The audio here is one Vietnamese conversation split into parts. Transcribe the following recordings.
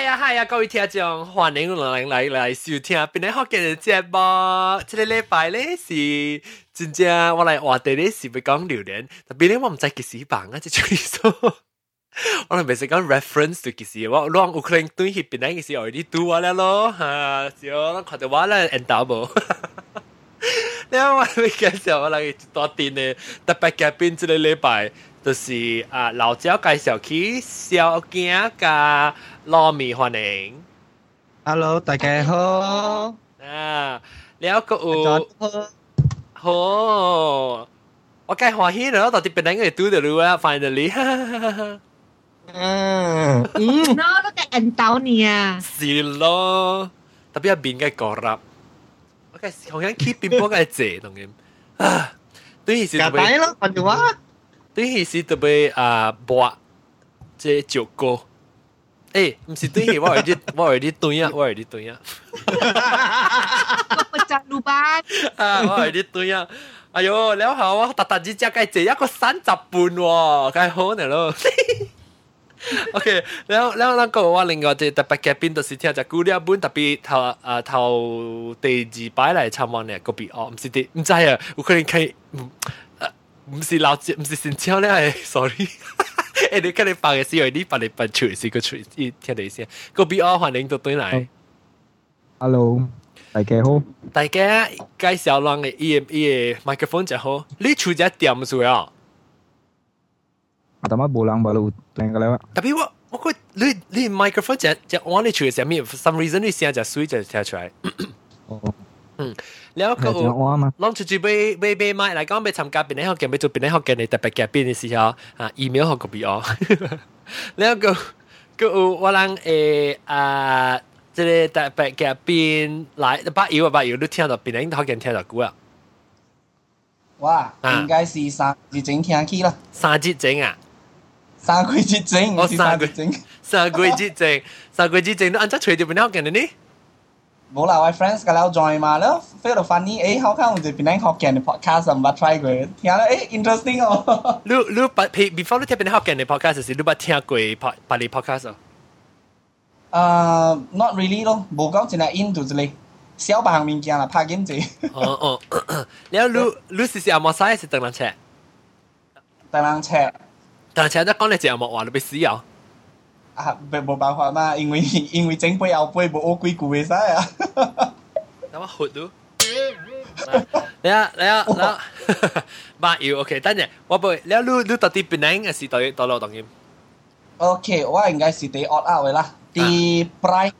嗨呀嗨呀，各位听众，欢迎来来来收听本来好今日节目，这个礼拜呢是。真正我来话题呢是不讲榴莲，但别咧我唔知几时办啊！即就你说，我哋未使讲 reference to 几时，我让乌克兰对起边个是 already do 我了咯，哈、只要我看到我咧 and double，你话我咪介绍我来一点咧，特别嘉宾这个礼拜就是啊老焦介绍起小惊噶。糯米歡迎，Hello 大家好，啊，了個有，好，我梗係歡喜啦，到底本來應該讀到啦，finally，嗯，嗯，我都該引導你啊，是咯，特別係邊個講啦，我梗係同樣 keep 邊波嘅謝同嘅，啊，對是，夾帶咯，反正話，對是特別啊，博，即係九個。毋是对迄我有啲我有啲对啊，我有啲对啊。我จั路班。啊，我有啲对啊。哎呦，แล้ว好啊，特特之只计借一个三十半喎，梗系好呢咯。OK，แล้วแล้วแล้วก็ว่า另外只特别嘅边度是听只古呢一本特别头啊头第二摆嚟参观嘅嗰边哦，唔是啲唔知啊，有可能可唔是老姐，唔是新超咧，系 sorry。 诶，你跟你扮嘅时候，你扮你扮出是个出，听你先。个 B R 欢迎到对嚟。 Hello，大家好。大家介绍人嘅伊嘅伊嘅麦克风就好。你出只点数啊？阿妈冇人把路订嘅啦。特别我我觉你你麦克风只只我你出嘅时候，咩 for some reason 你声就水就听出嚟。哦。 嗯，了後佢攞出去買買買買來講，要參加邊啲學嘅，要做邊啲學嘅，你特別嘅邊啲時候啊，email 學個 B O。然後佢佢有我人誒啊，即係特別嘅邊來八幺啊八幺，你聽到邊啲學嘅聽到估啊？哇，應該是三節整聽起啦。三節整啊？三季節整？我三季整？三季節整？三季節整都按則隨住邊啲學嘅呢？无啦，我 friends 甲了 join 嘛，了 feel 到 funny，诶，好看有一边咱福建的 podcast 毋捌 try 过，听了诶 interesting 哦。你你捌 before 你听边福建的 podcast 是你捌听过别别哩 podcast 哦？呃，not really 咯，无讲真系 into 之类。小白物件啦，拍紧子。哦哦，了你你是是阿莫西是邓人车？邓人车，邓人车，你讲你只阿莫话你被死哦。啊！啊，冇办法嘛，因为因为整杯后杯冇我鬼故嘅晒啊。咁啊，活到。你啊，你啊，你啊，八要 OK，等阵我背，你啊，你你到底边领嘅是到到落当然。 OK，我应该是第 odd out 嘅啦，第 price。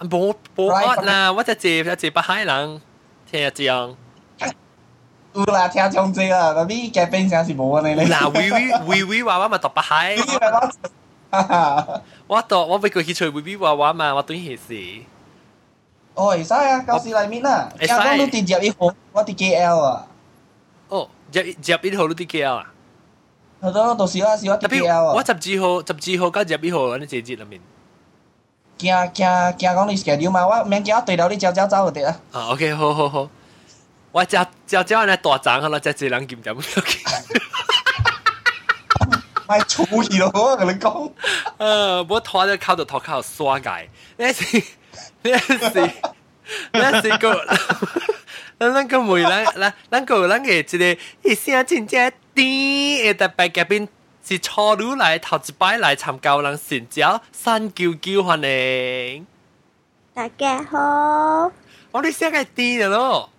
冇冇 odd 啦，我只借只借不閪人，听一张。有啦，听众借啦，但系嘅冰箱是冇嘅咧。嗱，微微微微娃娃咪读不閪。 我到我俾佢去吹微微娃娃嘛，我對件事。哦，會使啊，到時裡面啊，聽講都跌入一号，我跌 KL 啊。哦，入入一號都跌 KL 啊？係咯，到時我時我跌 KL 啊。我十二号十二號加入一號嗰啲節節裡面。驚驚驚講你 schedule 嘛，我免驚我對到你朝朝走就得啊。啊，OK，好好好。我朝朝朝呢大盞可能只隻兩件就咁。买粗皮咯，我跟你讲。呃，我拖着靠着拖靠刷界，那是那是那是个，那那个梅兰来，那个那个，这个一声亲切的，一大班嘉宾是初来头一摆来参加我们新招三九九欢迎。大家好，我哩声系低了咯，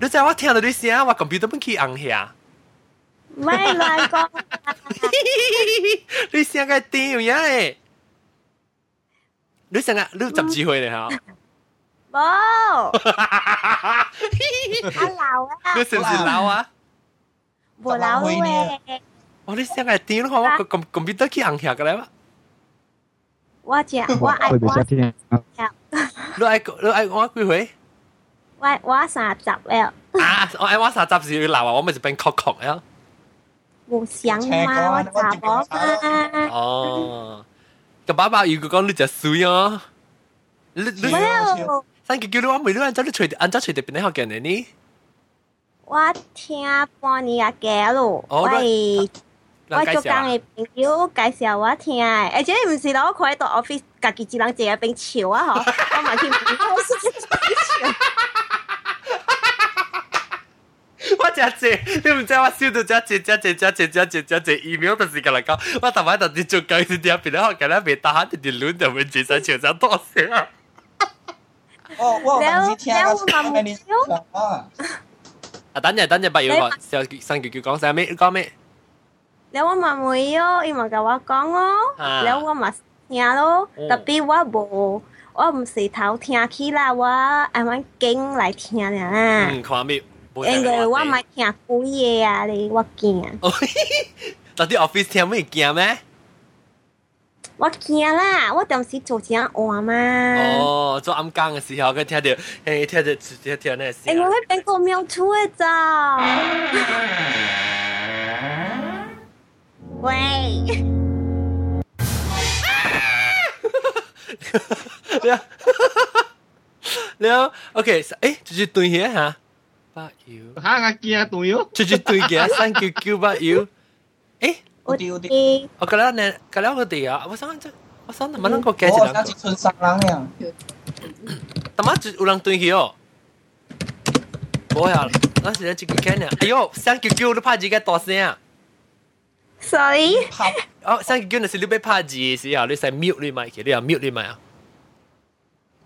你知我听到你声，我讲比得不起昂下。 按下。咪乱讲！你声嘅啲样诶？你成日你十几岁咧吓？冇。阿老啊！你是唔是老啊？冇老诶。我你声系点？我我咁咁边得去行下嘅咧？我只我爱我。你爱你爱我几岁？我我三十了。啊！我爱我三十是老啊！我咪就变确确啊！ 冇想嘛，我查某嘛。哦。个爸爸如果讲你就水啊！你你三九九你我每日按照你随按照随地边你学嘅呢呢？我听半年阿嘅咯，我系我做工嘅朋友介绍我听，而且唔是攞佢喺度 office 家己一人坐喺边笑啊！嗬，我咪去我是自己笑。 我真系，你唔知我笑到真系真系真系真系真系 email 嘅时间嚟讲，我头晚就啲做紧啲啲边咧，我今日未打下啲啲乱就会转晒潮州多声。哦，我有阵时听个声你啊，啊，等阵等阵，不要讲，就三叫叫讲晒咩？讲咩？你我嘛会咯，伊嘛甲我讲哦，你我嘛听咯，特别我无。我唔是头听起啦，我啱啱经来听啦。嗯，看咩？ 因为我咪听古嘢啊，你我惊。到底 office 听咩惊咩？我惊啦，我当时做正换嘛。哦，做暗更嘅时候，佢听到，诶，听到听听那声。因为嗰边个喵出嘅咋？喂。你好，OK，诶，就是对嘢吓。 ば言う。はがきやとよ。ちょちょといけ、サンキューキューば言う。えおでおで。あ、からね、からおでや。我上这，我上怎么能够改起来？那是村上人呀。他妈就有人对起哦。我呀，那是人自己看的。哎呦，三九九都怕几个大声啊！Sorry。哦，三九九那是你被怕几是啊？你在 mute 你麦去，你啊 mute 你麦啊。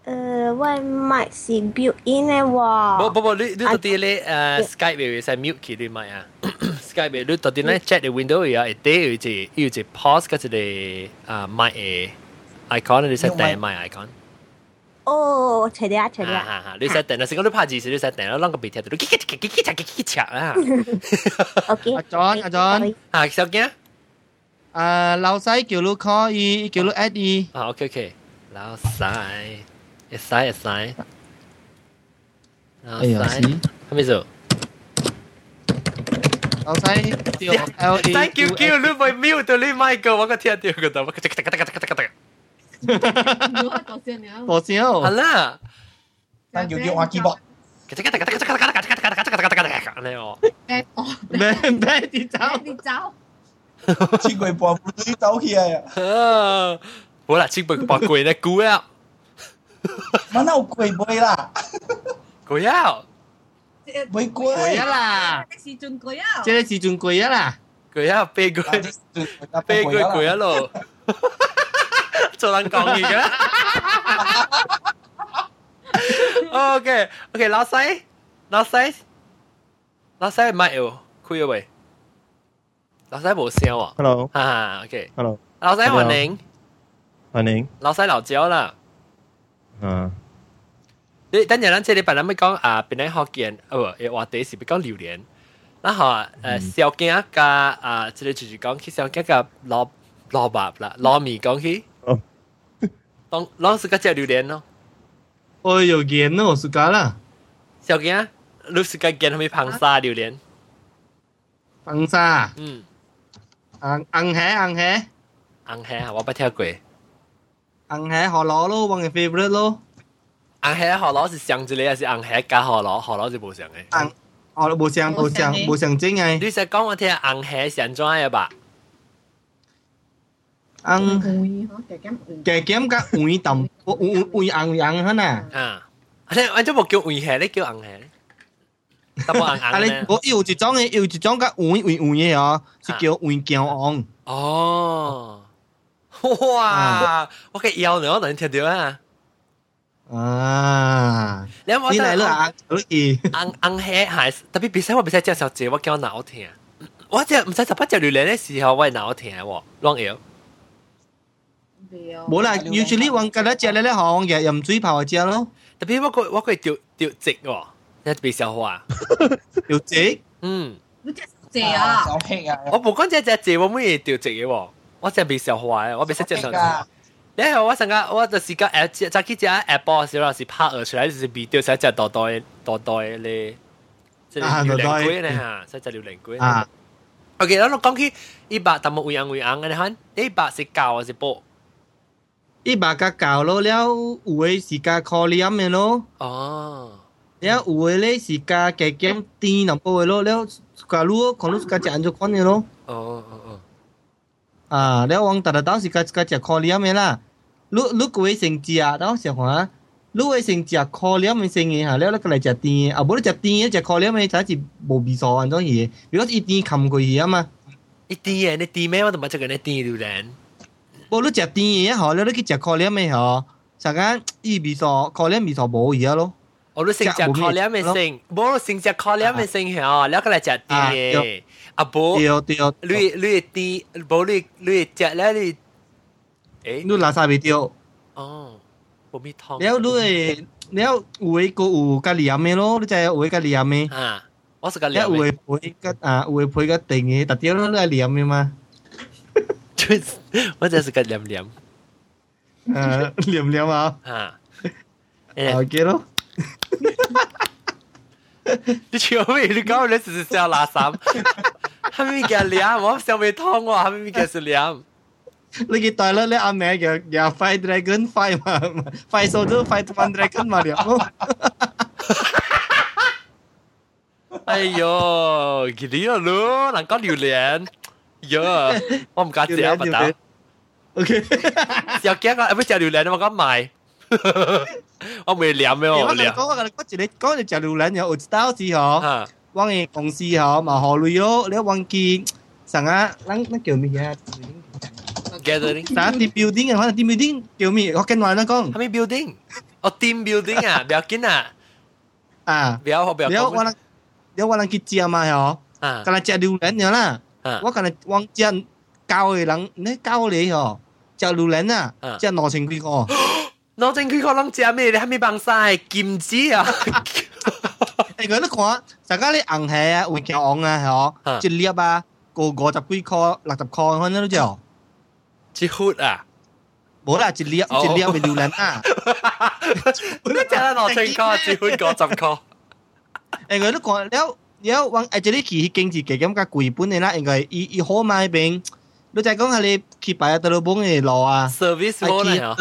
诶，我咪是 built in 嘅喎。不不不，你你到底咧诶 Skype 会使 mute 佢你咪啊？Skype 你到底咧 chat 嘅 window 有一啲有只有只 pause 嗰只啊 mic 嘅 icon，你使订 mic icon。哦，除啲啊，除啲啊！啊你使订啊！成个你拍字时，你使订啦，啷个鼻贴到？叽叽叽叽叽叽叽叽啊！OK。阿 John，阿 John，啊，小惊。啊，老细叫你 call 伊，叫你 add 伊。啊，OK OK，老细。 会使会使。哎呀，是。系咪做？老细叫 L A。Thank you Q，你咪 mute 到你咪个，我个听到个度，我个咔咔咔咔咔咔咔。多少？系啦。 Thank you Q，我 keyboard。咔咔咔咔咔咔咔咔咔咔咔咔咔咔咔咔，你哦。咩咩跌走？跌走。千贵半杯走起来啊！好啦，千贵半贵咧，估啊！ 乜有贵杯啦？贵啊！唔贵贵啊啦！时阵贵啊！即系时阵贵啊啦！贵啊，飞贵，飞贵贵啊咯！做人讲嘢嘅。OK OK，老细，老细，老细唔系喎，开咗未？老细冇声喎。 Hello。哈，OK。 Hello。老细欢迎。欢迎。老细老焦啦。 嗯。你等阵咱这里本来咪讲啊，本来福建，呃，诶话题是咪讲榴莲？然后诶小惊甲啊，这里就是讲起小惊甲萝萝卜啦，糯米讲起。哦。当当时个只榴莲咯。哦，有盐咯，是㗎啦。小惊，你是个见系咪螃沙榴莲？螃沙。嗯。红红虾红虾。红虾我不听过。 红虾河螺咯，我嘅 favorite 咯。红虾河螺是上一个还是红虾加河螺？河螺就冇上嘅。红哦，冇上冇上冇上正嘅。你使讲我听红虾上怎样吧？红嘅减加黄淡，黄黄红红吓呐。啊，你我都冇叫黄虾，你叫红虾咧？特别红红咧。我有一种嘅，有一种加黄黄黄嘅哦，是叫黄姜黄。哦， 哇！我嘅腰呢，我能听到啊。啊！你我嚟啦啊！可以。红红虾系特别比赛，我比赛介绍者，我叫脑听。我只唔使十八只榴莲嘅时候，我系脑听喎，乱摇。冇啦，usually 我觉得只咧咧行嘅，又唔水泡只咯。特别我个我个掉掉直喎，你被消化。掉直？嗯。你只直啊！手气啊！我冇讲只只直，我乜嘢掉直嘅喎？ 我只被消化嘅，我被识正常。你系我成个我就是个 app，就几只 app 播时候是拍而出来就是比掉晒只多多多多咧，即系榴莲龟咧吓，晒只榴莲龟。啊。 OK，然后讲起一百，但冇会硬会硬嘅，你看一百是胶还是布？一百加胶咯，了有嘅是加 collium 嘅咯。哦。了有嘅咧是加嘅减甜淡薄嘅咯，了假如可能是加只安卓款嘅咯。哦哦哦。 啊，了往达达到是家自家食可怜的啦。如如果会成食，到时看，如果成食可怜的生意哈，了了过来食甜，啊，无你食甜的食可怜的，才是无味素安种嘢，如果一甜冚过去啊嘛。一甜的，你甜咩？我都冇食过，你甜榴莲。无你食甜的好，了你去食可怜的吼，上间伊味素可怜味素无一样咯。我都成隻靠兩咪成，冇成隻靠兩咪成嚇，兩個嚟食啲，阿婆，你你啲，冇你你食咧你，誒，你垃圾未掉，哦，冇咪湯，然後你然後有個有咖喱咩咯，你就係有咖喱咩，啊，我食咖喱，有配個啊有配個定嘅，特點咯，你係黏嘅嘛，我就係食個黏黏，誒黏黏啊，啊，OK 咯。你笑咩？你讲你只是笑垃圾，系咪叫黏？我笑未通喎，系咪叫是黏？你记得啦，你阿妹嘅嘅 Five Dragon Five 嘛，Five Soldier Five One Dragon 嘛了。哎呦，佢呢个咯，能讲榴莲，哟，我唔敢食啊，唔得。 OK，有惊啊！唔食榴莲，我讲卖， 我未舐咩？我舐。讲我讲一日讲你食榴莲有有一道时嗬，我嘅公司嗬嘛好累咯，你忘记成啊，咱咱叫咩啊？ gathering，但 team building 啊，可能 team building 叫咩？我跟话啦讲，系咪 building？哦，team building 啊，不要紧啊，啊，不要不要。你我能你我能去食嘛嗬？啊，今日食榴莲咗啦，我今日往食教嘅人，你教你嗬，食榴莲啊，食两千几个。 两千几个人食咩？你系咪帮晒金子啊？诶，佢都讲，大家你硬系啊，会叫昂啊，嗬，一粒啊，个五十几块、六十块，可能都就。一忽啊！冇啦，一粒一粒咪榴莲啊！你食得两千块，一忽五十块。诶，佢都讲了了，往诶这里去经济嘅咁嘅贵本嘅啦，应该伊伊好买边。你就讲系你去摆喺度帮嘅路啊？service 好咧啊！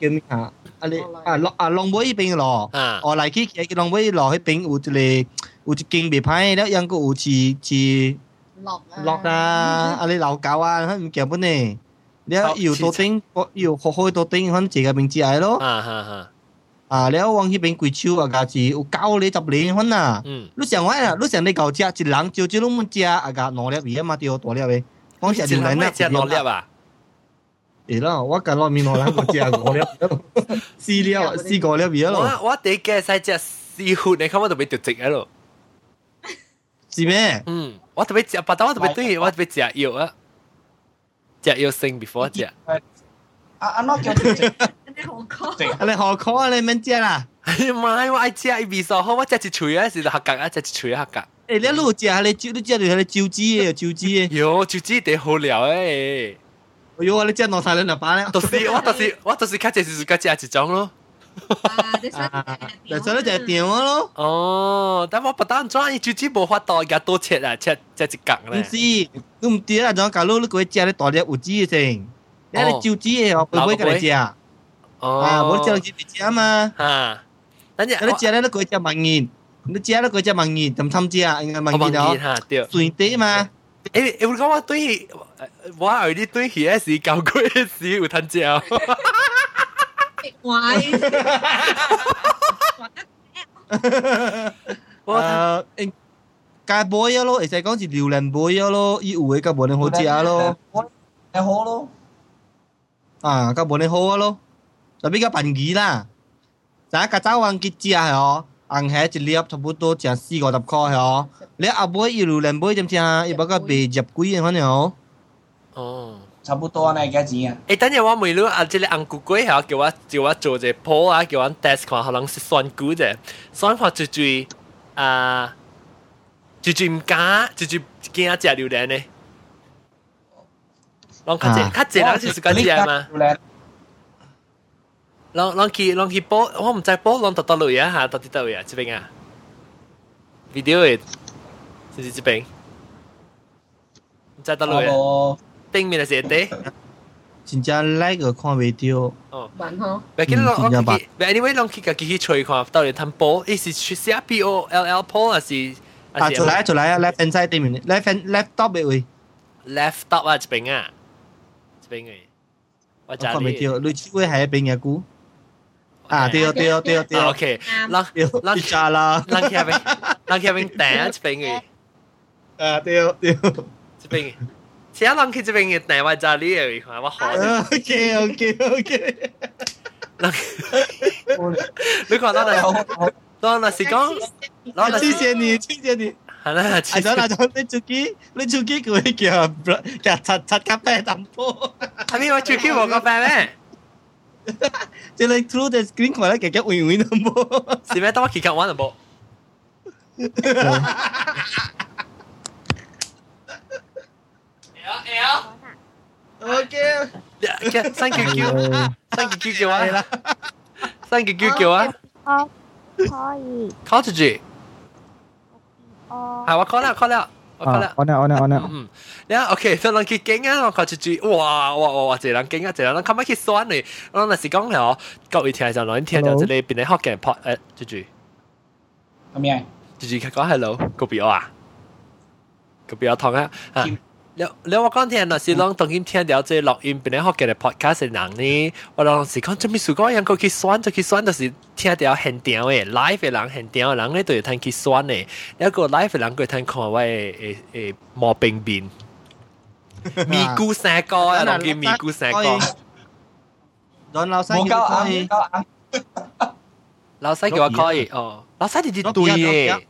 叫咩啊？啊你啊龙啊龙尾边路，哦嚟去嘅龙尾路喺边有一个有一间未歹，了样个有似似落落啊！啊你老狗啊，佢唔叫本呢？你要到顶，要学开到顶，可能自己名字系咯。啊哈哈。啊，你往迄边贵手啊，家是有九厘十厘分啊。嗯。你上位啊，你上你够食一人少少拢食啊，家两粒鱼啊嘛，对大粒嘅。讲食榴莲啊，食两粒啊。 系啦，我近落面两人个食五粒，四粒四个粒鱼咯。我我第一个使食师傅，你看我特别着直喺度。是咩？嗯，我特别食，白刀我特别对，我特别食药啊。食药性 before 食。啊啊，我叫直直。你好khó 你何可啊？你免食啦？唔系，我爱食味素好，我食一喙啊，是合格啊，食一喙合格。诶，你路食你招，你食你系招子嘅，招子嘅。哟，招子地好料诶！ 哎呦，你食两三两把咧。到时我到时我到时较只是较食一种咯。啊，就所以就系电话咯。哦，但我不单装，伊招子无法度，而多切啊，切切一格咧。唔是，你唔知啦，仲假如你佢食你大粒有子嘅先，你系招子嘅，我唔会跟你食。哦，啊，我食你食嘛。啊，等阵你食咧，你佢食万元，你食咧佢食万元，咁参知啊？应该万元哦。吓，对。水 诶，我讲我对，我后日对许个事搞过，是有趁钱哦。玩。我，诶，街 boy 咯，而且讲是流浪 boy 咯，伊有诶，较无恁好食咯。你好咯。啊，较无恁好啊咯，就比较贫期啦，就一家找王杰仔哦。红虾一粒差不多成四五十块哦。你阿伯一路两买点啥？一百个白十几的，反正哦。哦，差不多那价钱啊。诶、等下我问你，啊，这个红姑姑哈，叫我叫我做只铺啊，叫我 desk 看，可能是算估的，算法就最啊，就最唔敢，就最惊食榴莲呢。我看见，看见，那就是干啥吗？ 拢拢去拢去煲，我唔知煲拢到倒落啊吓，到底倒落啊？这边啊，video 嘅，就是这边，唔知倒落啊。顶面系写真正叻个看袂到。哦，bạn hả? 唔记得拢拢去，唔 anyway 拢去家己去吹看，到底摊波，伊是去写 P O L L 波还是？啊，出来出来啊！left hand side 对面，left hand left top 嘅位，left top 啊，这边啊，这边嘅。 我知你。我看未到，你手会系边嘅股？ 啊，对对对对 OK，咱对，咱你揸啦，咱去边，咱去边订一边嘅，啊对对一边嘅。请咱去这边嘅订我知你嘅，看我好。 ，OK OK OK，咱你看咱嚟，咱若是讲，咱若是谢谢你，谢谢你。系啦，啊，咗啦，咗你手机，你手机佢叫叫擦擦咖啡淡波，系咪我最 Q 我个 friend 咩？ 即係你 through the screen 同埋咧，其實永遠都冇。是咩？等我企格玩就冇。L L。OK。新叫叫，新叫叫叫啊！啦，新叫叫叫啊！可可以。Cottager。哦。係我 call 啦，call 啦。我 call 啊啦，。 on 啊 on 啊 on 啊，嗯，你啊，OK，所以人去景啊，我靠住住，哇哇哇哇，一人景啊，一人，咱今日去选你，我若是讲系各位听就攞听就即系边啲学嘅 pod 诶，住住系咪啊？住住讲 hello，个表啊，个表同啊啊。 了了，我刚听啦，是讲抖音听了这录音，本来好给的 podcast 的人呢，我当时讲准备说，歌，然后去选，就去选，就是听了很屌诶，live 的人很屌，人咧都有听去选呢，了个 live 的人佮听看我诶诶毛病病，咪咕三哥啊，录音咪咕三哥，等老三叫可以，老三叫我可以 哦，老三你你对耶，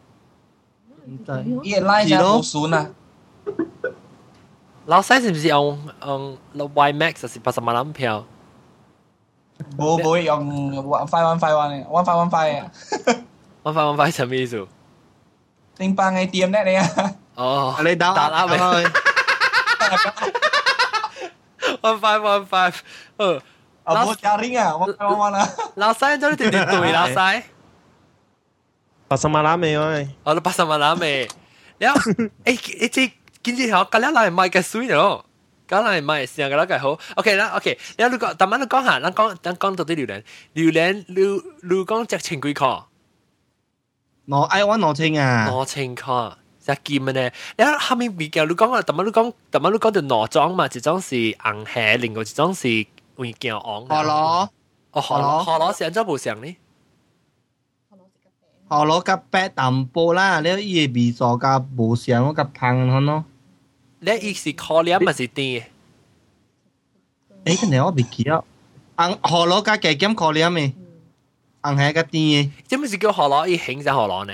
伊个 live 在读书呢。老細是毋是用用 YMAX 還是八十萬鈔票？冇冇用 one five one five one one five one five 啊！one five one five 什麼意思？零八 ATM 叻你啊！哦，你打打啦咪！one five one five，嗯，啊冇 jaring 啊，one five one one 啊！老細做你點點對老細？八十萬鈔未？哦，你八十萬鈔未？了，誒誒，即。今次我隔离嚟买嘅水咯。咁嚟买成个啦嘅好，OK 啦，OK。你你讲，但系你讲下，你讲，你讲到啲榴莲，榴莲，你你讲只千几块？我爱玩攞清啊！攞千块，只剑嘅呢？你后面比较，你讲啊，但系你讲，但系你讲到攞装嘛，一种是硬蟹，另外一种是会叫昂。何攞哦，河螺，河螺是安怎无上呢？ 何攞夹白淡波啦，你伊味素夹无上我夹香可咯。你意是可怜还是甜嘅？诶，个你我未记啊。红何攞夹鸡减可怜咩？红系夹甜嘅，即系是叫河螺，伊形就河螺呢？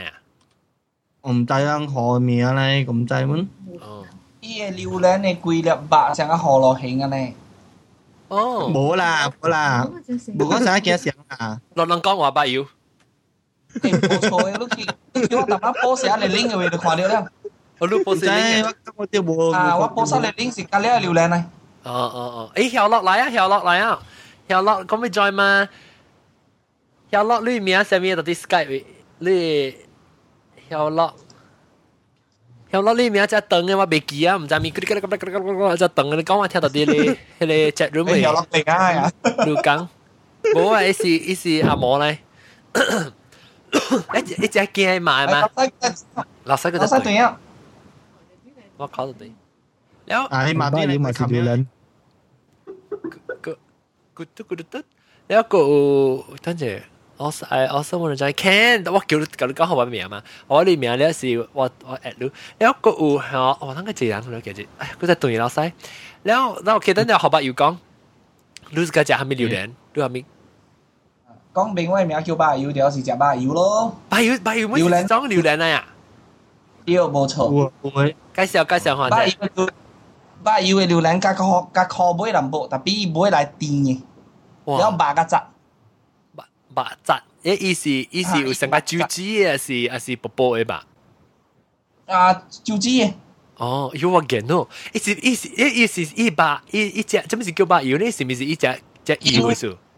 我唔知啊，何名咧，咁知乜？哦，伊个榴莲嘅规粒白像个河螺形嘅呢。哦，冇啦，冇啦，冇讲啥惊上啊！落人讲话不要， 诶冇错嘅，你去叫我特登 post 下你 link 嘅，你看到啦。我都报唔知死你。我我啲冇。啊，我 post 下你 link 是隔离个榴莲啊。哦哦哦，诶，跳落嚟啊，跳落嚟啊，跳落，咁咪 join 嘛？跳落你名上面到啲 Skype，你跳落。跳落你名只凳嘅我未记啊，唔知咪嗰啲嗰啲嗰啲嗰啲嗰啲只凳你讲话跳到啲咧，迄个 chat room 你嘅又落地啊呀！လူ讲，冇啊！一时一时阿毛咧， 一一只惊买嘛，老细佢就对，老细对啊，我考到对，แล้ว 啊，你慢啲，巴要嘛是榴莲，个个嘟个嘟嘟，แล้ว个等阵。我诶我生活就系 can，我叫你叫你讲好我名嘛，我啲名咧是我我 at 你，แล้ว个有系我等佢自然佢其实，哎，佢就对老细，แล้วแล้ว其实你学白要讲，你个只系咪榴莲？你系咪？ 讲明我名叫巴油，就是食巴油咯。白油白油乜嘢装榴莲啊呀？对，冇错。会介绍介绍下巴啫。油巴油嘅榴莲加个加壳杯林布，特别伊杯来甜嘅，有白个质。白白质，诶意思意思有成个猪脂嘅是还是薄薄嘅吧？啊，就知嘅。哦，有我见咯，意思意思诶意思一白一一只，做咩是叫白油呢？是咪是一只只油嘅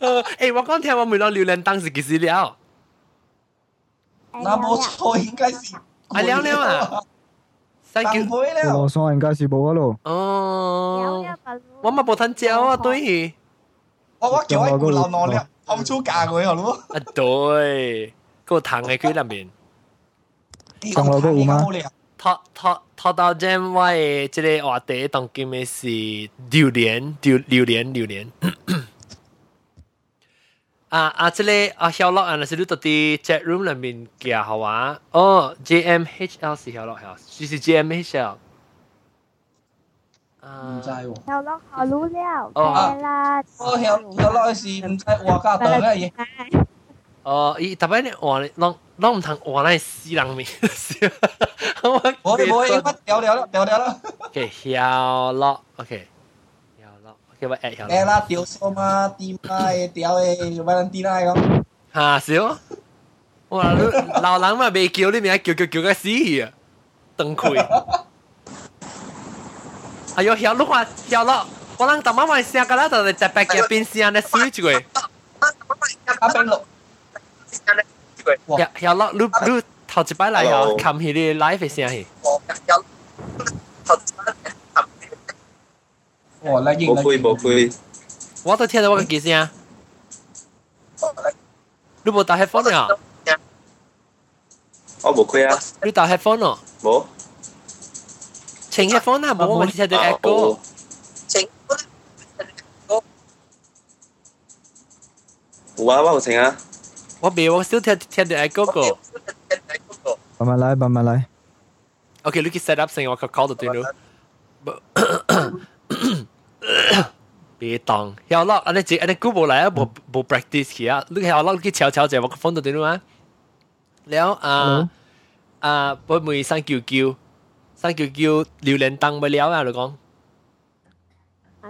我讲听我每当榴莲当时几时了？那冇错，应该是啊了了啊，三当叫杯了罗。桑应该是冇啊咯。哦，我嘛冇吞椒啊，对，我我叫佢顾流浪了，放出价佢好咯。啊对，个糖嘅佢入面。仲有个有吗拖拖拖到正我嘅即个话题当今嘅是榴莲，榴榴莲榴莲。 啊啊！即个啊小乐啊，那是你到啲 chat room 里面嘅好啊。哦，JMHL 是小乐系，就是 JMHL。啊，唔知喎。小乐好รู้了，哦系啦。我有有落去是唔知话家当嘅嘢。哦，伊特别你话你，拢拢唔通话那死人面，我我哋冇应该掉掉啦，掉掉啦。 OK，小乐，OK，小 Cái vậy ảnh Em là tiểu số mà tìm ai tiểu ấy Valentina ấy không? Hả xíu? Wow, lúc lão lắm mà bị kêu đi mình kêu kêu kêu cái gì à? Tầng khuy. Ai yo hiểu lúc mà hiểu lo. Có lăng tầm mà xe cái đó rồi chạy bạc kia bên xe nó suy chứ quỷ. Hiểu hiểu lo lúc lúc thầu chỉ bài lại hiểu cầm hì đi live xe hì. Hiểu thầu chỉ bài 嚟哦， Hello 冚起你 live 嘅声气。哦，嚟应冇灰冇灰，我都听到我嘅几声。你冇戴 headphone 啊？我冇灰啊，你戴 headphone 哦？冇。请 headphone 啊，冇我听到 echo。有啊，我有请啊。我未，我少听听到 echo 个。慢慢来，慢慢来。 OK，你去 set up 先，我个 call 到对咯。 別當，有落，安尼只安尼 Google 嚟啊，無無 practice 去啊，你有落去悄悄者，我個 phone 度點啊？了啊啊，我每三九九三九九榴蓮當咪了啊，你講。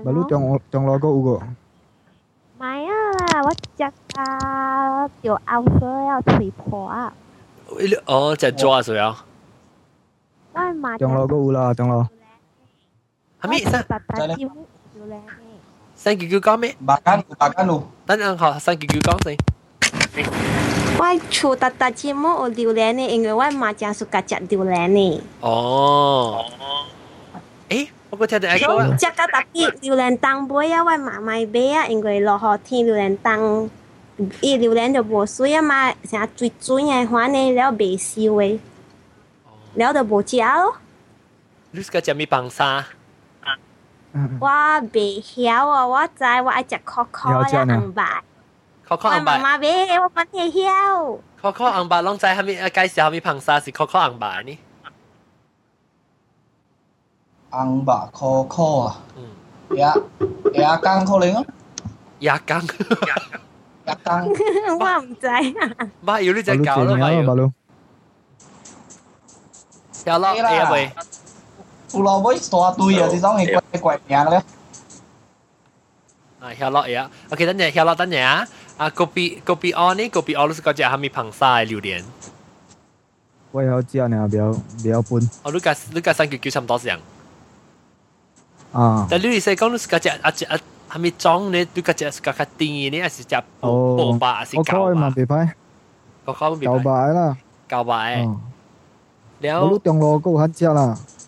咪你仲我仲攞個五個。咪啊，我隻啊條牛舌要吹破啊。哦，隻抓水啊。我買。仲攞個五啦，仲攞。系咪三特特招条靓嘅。三九九讲咩？白间路，白间路。等阵学三九九讲先。我厝特特节目有榴莲呢，因为我嘛正 suka 食榴莲呢。哦。诶，我个听到 echo 啊。食个特别榴莲冻杯啊，我嘛买买啊，因为落雨天榴莲冻，伊榴莲就无水啊嘛，成日水水嘅款呢，了未烧嘅，了就无食咯。你是个食咩棒沙？ 我未晓啊，我知我爱食可可啊，红白。可可红我妈白，妈买，我唔会晓。可可红白，拢知系咪？介绍系咪棒沙是可可红白呢？红白可可啊，嗯，呀呀羹可能啊，牙羹，呀羹。我唔知啊。妈要你只咪搞咯，妈咯，咪要。咯。有咯，诶喂， 骷髏 với tòa tui giờ thì giống ngày quay quay nhà rồi à hiểu rồi ạ. Ok 等陣 hiểu rồi 等陣啊啊，copy copy on 呢？copy on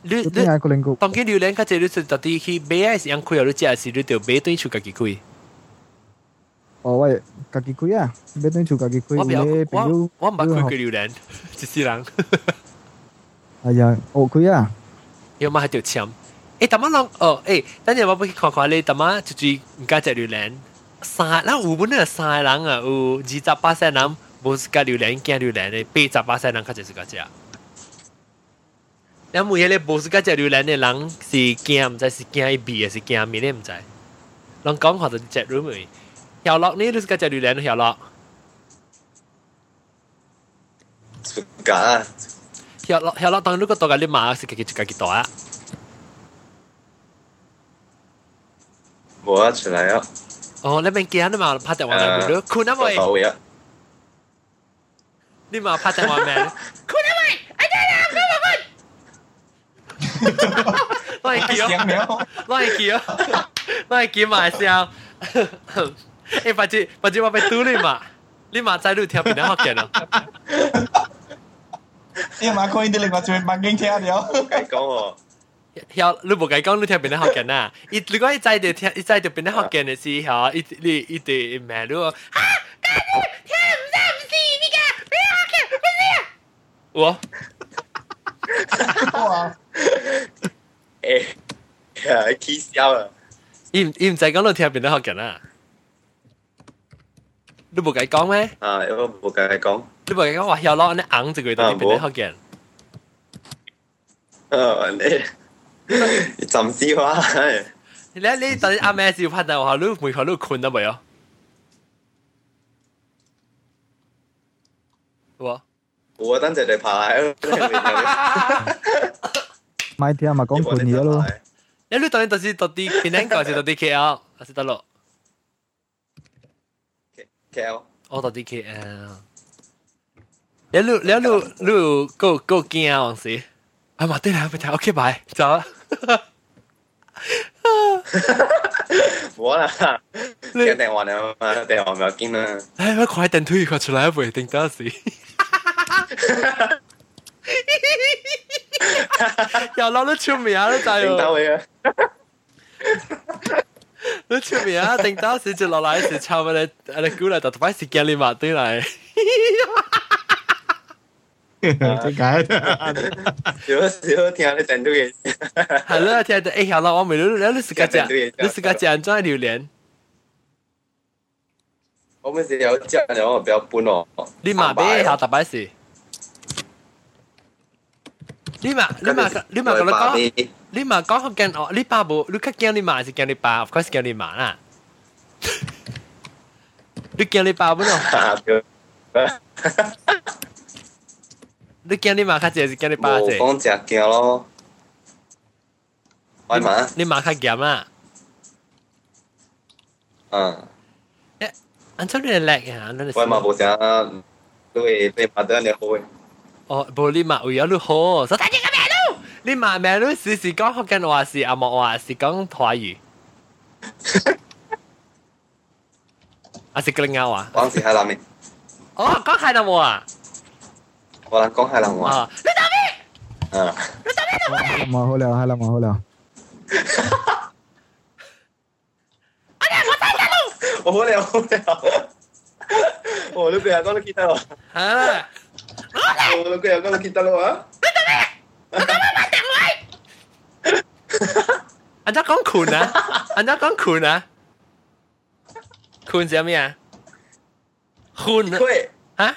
你你当佢流量卡这你食到底去买还是养亏啊？你只系食你得买对出家己亏。哦喂，家己亏啊，买对出家己亏。我比较我我唔系亏佢流量，只是人。哎呀，我亏啊！要么还得抢。诶，大妈侬哦诶，等下我不去看看你大妈就住唔加只榴莲。三，那五本那三个人啊，有二十八岁人，不是个榴莲，加榴莲的八十八岁人，他就是个这。你每日冇是加只榴莲嘅人是惊唔知是惊伊味，是惊面咧唔知。拢讲下就只 room 嚟。小乐呢？你是加只榴莲小乐？假啊！小乐小乐当如果到个你买是自己自己袋啊。冇啊，出嚟啊！哦，你边见你嘛拍电话嚟唔到，困啊喂！好嘢，你嘛拍电话咩？困啊 呀，快快！攞嚟叫，声苗。攞嚟叫，攞嚟叫埋笑。 诶，或者或者我被嘟你嘛，你嘛在路条边咧学见咯。你嘛可以啲另外做北京听了。计讲喎，晓你无解讲你条边咧学见啊？伊如果伊在条听，伊在条边咧学见嘅时候，伊你伊对咩路啊？听唔得唔是你个，边学见唔是啊？我哇！ 诶，系气笑啊！伊唔伊唔使讲你条边咧学见啊？你无解讲咩？啊，我冇计讲，你无解讲话晓攞你硬一个到边咧学见？啊，你你浸死我啊！你你等阿咩时拍到话你每个都困得未啊？我我等阵嚟排， 买听嘛讲困嘢咯，你你等你到时到啲边两个是到啲 KL，还是得咯？ KL 我到啲 KL。你你你你你够够惊啊！往时啊嘛，对啦，咪睇 OK 拜，走啊！冇啦，听电话啊嘛，电话唔要紧啦。唉，我快点推佢出来，唔定到时。 又攞得出名都就听到系，嘅，你出名啊！定到时就落来时抄我哋我哋估嚟，就快时间你嘛对嚟。点解？少少听你听到嘅，系咯，听到诶，有啦，我未你你时间只，你时间只人装榴莲，我们是有只嘅，我比较搬哦。你嘛俾下大摆时。 你嘛你嘛你嘛讲讲，你嘛讲学见哦，你爸冇，你较惊你妈是惊你爸，of course 惊你妈啦。你惊你爸冇咯？你惊你妈较济是惊你爸冇济？讲只脚咯，喂嘛，你妈较严啦。嗯，安怎你叻呀？你喂嘛冇声，都会被拍得你好嘅。 哦，无你妈为咗你好，所以大家咩路？你妈咩路时时讲福建话是阿莫话是讲台语，啊是格林亚话。讲是海南嘅，哦，讲海南话啊！我讲海南话，啊，你做咩？嗯，嘛好了，系啦，嘛好了，我好了好了，我都俾人讲到记得咯， lo cuidado con los quítalo, ¡No te veas! ¡No me mates, güey! Anda con cuna. Anda con cuna. Kun se llama. Kun. Cue. ¿Ah?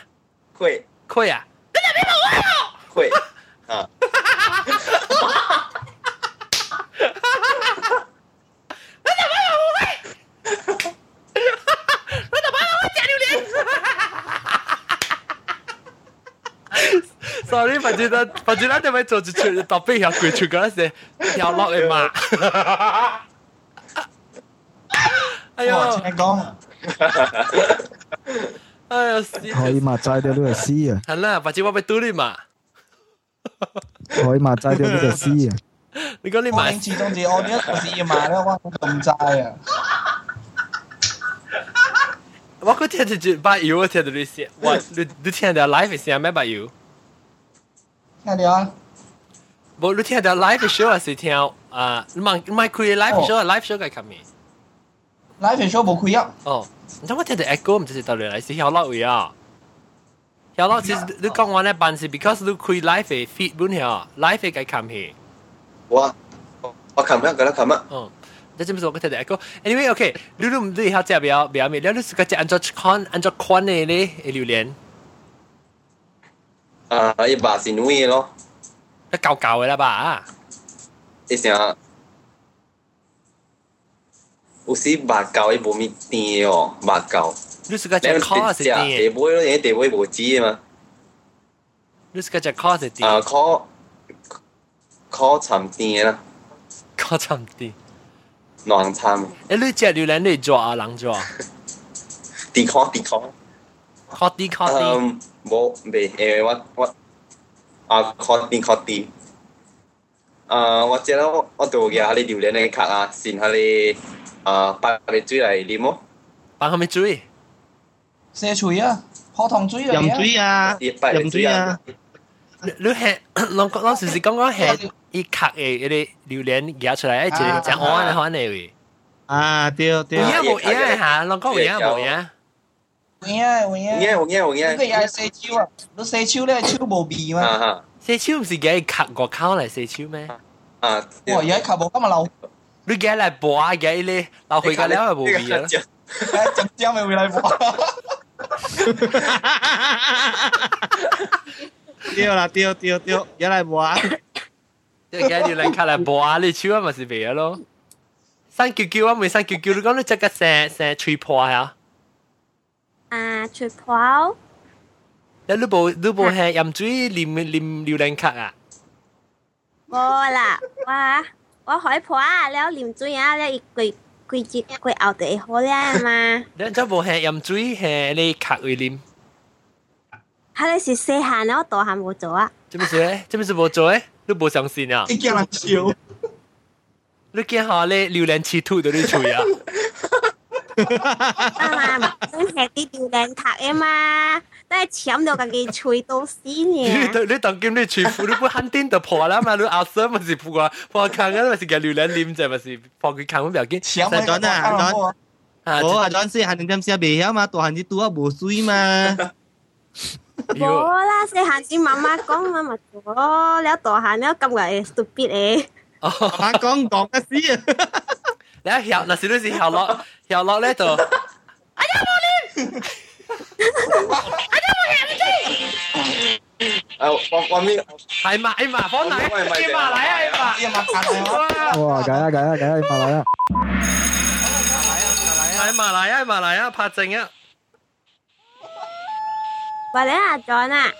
Cue. Cue. ¡No te veas, güey! Cue. Ah.，sorry，反正咱反正咱就咪做一出特別有鬼出嗰陣跳落嚟嘛。哎呦，哇！聽講，哎呦死！可以嘛摘掉呢個絲啊，係啦，反正我被嘟你嘛。可以嘛摘掉呢個絲啊，你講你我買始終是我呢一個是要買咧，我咁齋啊！我嗰聽住把油，我聽到你寫，哇！你你聽到 live 聲咩把油？听到啊？冇，你听到 live show 还是听啊？你问你买开 live show，live show 嘅 come 拉肥 show 冇开啊！哦，你知我听到 echo 唔知是到底嚟是晓落位啊？晓落其实你讲话咧，办事 because 你开 live 嘅 feed 本晓，live 嘅 come 去，我我琴日觉得琴日，嗯。这就是我个听到 echo。Anyway，OK，你都唔知晓只表表面，你是个只按照看按照看嘅咧榴莲， 啊，一把是女嘅咯，一旧旧嘅啦吧？一成。有时目胶伊无咪甜哦，目胶。你是个只看系地点？尾咯，因为地尾无籽嘛。你是个只看系点？啊，烤烤沉甜啦，看差唔多。乱参。诶，你只榴莲你抓啊，人抓？地烤地烤。靠啲靠 啲。嗯，冇未诶，我我啊烤啲烤啲。啊，我知啦，我我做嘅下你榴莲嘅卡啊，先下你啊摆你水嚟啉咯。摆 放下面水，蛇水啊，荷塘水嚟饮啊。水啊，啲拜饮水啊，你你系，我我时时讲讲系一壳嘅嗰啲榴莲夹出嚟，一只只安嘅可能会。啊对有对，影无影吓，我讲有影 无影。会啊会啊。有影有影有影呢个又系蛇超啊！你蛇超咧超无味嘛？啊哈四超唔是嘅壳个口嚟四超咩？啊，哇！而家球部今日漏，你嘅嚟播啊嘅呢，留去嘅了系无味啦。诶直接咪会嚟播。对啦对对对，一嚟播，即系嘅榴莲壳嚟播啊，你超啊咪是味咯。生叫叫啊，咪生叫叫，你讲你即个成成吹破啊？ 啊，出票。你你部你部係飲水啉啉榴蓮殼啊？冇啦，我我海婆啊，了啉水啊，了佢佢只佢後地好靚嘛。你只部係飲水係你殼會啉？佢哋是細下，然後大下冇做啊。做咩事咧？做咩事冇做咧？你冇相信啊？你驚人笑？你驚下咧榴蓮刺吐到你嘴啊？啊嘛，真係啲吊靚塔啊嘛，都係搶到個吹到死嘅。你當今你全部都不肯定就破啦嘛，你阿 Sir 咪是破啊，破坑嘅咪是嘅榴蓮黏啫，咪是破佢坑咁又見。搶咪講啊，阿 Don，我阿 Don 先係點點先未曉嘛，大漢子拄啊無水嘛。冇啦，細漢子媽媽講嘛咪做咯，你大漢你咁嘅 stupid 誒。媽媽講講嘅事。你一跳，那时你是跳落跳落咧就。诶我我面系嘛系嘛，放奶，喂喂叫马来啊系嘛。啲马卡啊！哇，解啊解啊解啊，马来啊！系马来啊马来啊，拍正啊，或者阿 John 啊，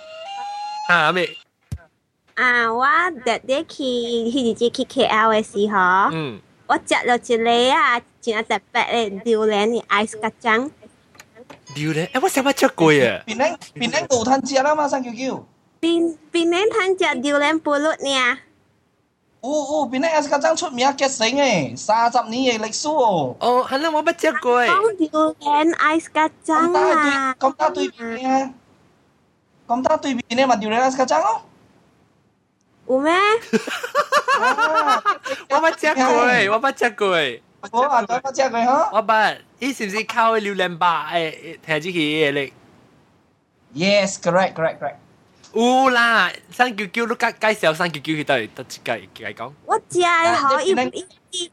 吓咩？啊我特啲去迄日去 KL 嘅时候，嗯， 我食咗一个啊，真特别嘅榴莲嘅 ice 咖酱，榴莲，诶我想乜食过啊？边顶边顶道吞只啦嘛，生叫叫。边边年摊只榴莲布律呢？哦哦，边顶 S 家争出名嘅醒诶，三十年嘅历史哦。哦，系啦，我乜食过诶？讲榴莲 ice 咖酱咁打啊！对咁打对边啊？咁打对边咧咪掉你 S 家争咯。有咩？ 我乜食過誒？我乜食過誒？我話咗乜隻佢嚇我乜？伊是唔是靠榴蓮吧？誒，聽住佢嘢嚟。？Yes, correct, correct, correct。有啦，生叫叫，你介介紹三九九去到底得介介講。我食嘅好伊啊你伊伊，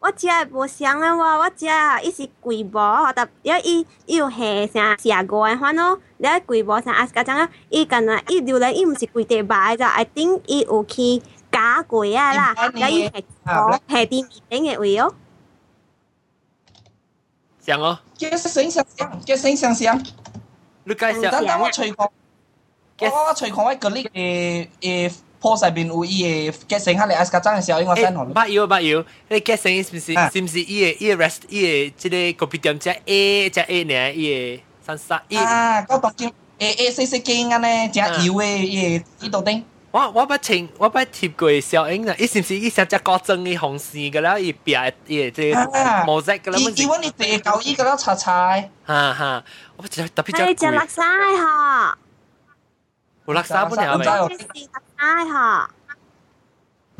我食嘅無相嘅喎，我食嘅伊是貴無，特因為伊伊有下啥下過嘅款咯，你貴無啥阿家陣啊，伊干那伊榴蓮伊毋是貴地買咋，I think 伊有去 加贵啊啦，然后伊系我系啲面顶嘅位哦，上哦，嘅醒上上，嘅醒上上。你介绍。等等我随讲，我我随讲一个呢诶诶 post 入边有伊嘅嘅醒下嚟 S 家争嘅时候，应该 send 我。捌有捌有，你嘅声是唔是啊是唔是伊个伊个 rest 伊个即个 coffee 店只 A 只 A 呢？伊个三三伊。啊，嗰度叫诶诶细细间嘅咧，只油嘅伊呢度顶。 我我捌听我捌贴过小英啦，伊是唔是伊成只国政嘅红线嘅啦？伊边伊即个啊模式嘅啦，伊伊揾你地旧依个啦，擦擦。哈哈，我特别特别系只贵垃圾嗬，有垃圾本嚟系咪？即是垃圾嗬，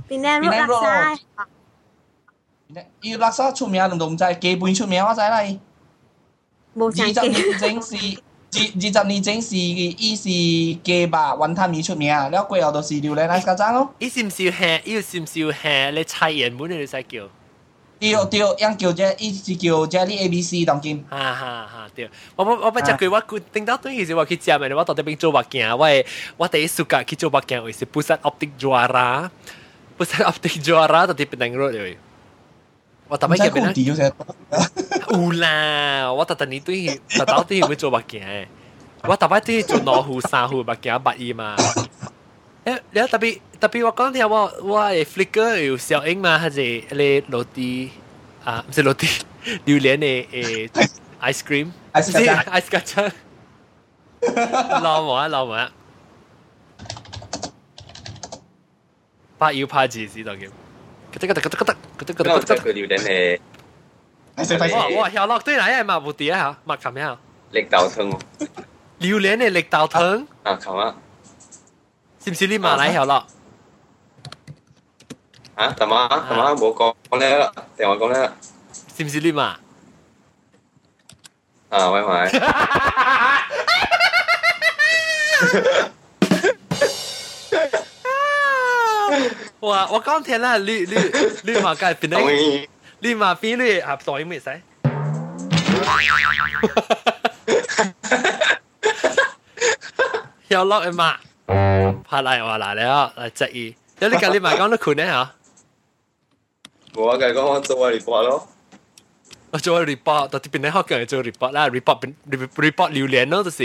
边啲垃圾？伊垃圾出名唔唔知，基本出名我知啦。冇相二十机。年整是 二二十年前是伊是雞吧雲吞麵出名，了過後就是榴蓮 ice 家爭咯。伊是唔是要下？伊是唔是要下？你菜園本你使叫？對對，樣叫啫，伊是叫 Jelly A B C 當今。哈哈哈對，我我我捌食過，我頂到對其實我去食咪，我到底邊做物件，我我第一暑假去做物件，我是 pusat optik juara。juara 邊頂 road 嚟？我特别唔使入边顾掉成。有啦，我特特年对特到对会做物件，我特别对做两户三户物件八亿嘛。诶，你特别特别我讲听我我系 flicker 有小英嘛，还是你落地啊？唔是落地，榴莲嘅诶 ice cream。 ice 咖喱 ice 咖喱。捞冇啊，捞冇啊！拍要拍字先当叫， 佢得佢得佢得佢得佢得佢得佢得我食过榴莲系 你食费事。哇哇，晓落对来系嘛无啲啊，嘛琴呀，力豆汤榴莲嘅力豆汤，啊，琴啊，是唔是你马来晓落？啊，大妈大妈冇讲讲咧啦，定我讲咧啦，是唔是你马？啊，喂喂， 哇！我讲听啦，你你你马介边同咧？意，你马边你合代咩使？有落嘅嘛？拍嚟话嚟了，嚟质疑。有啲隔你马讲得困咧吓，冇啊，计讲我做下 report 咯，我做 report，到啲边咧学嘅做 report 啦，report 边 report 榴莲咯，就是。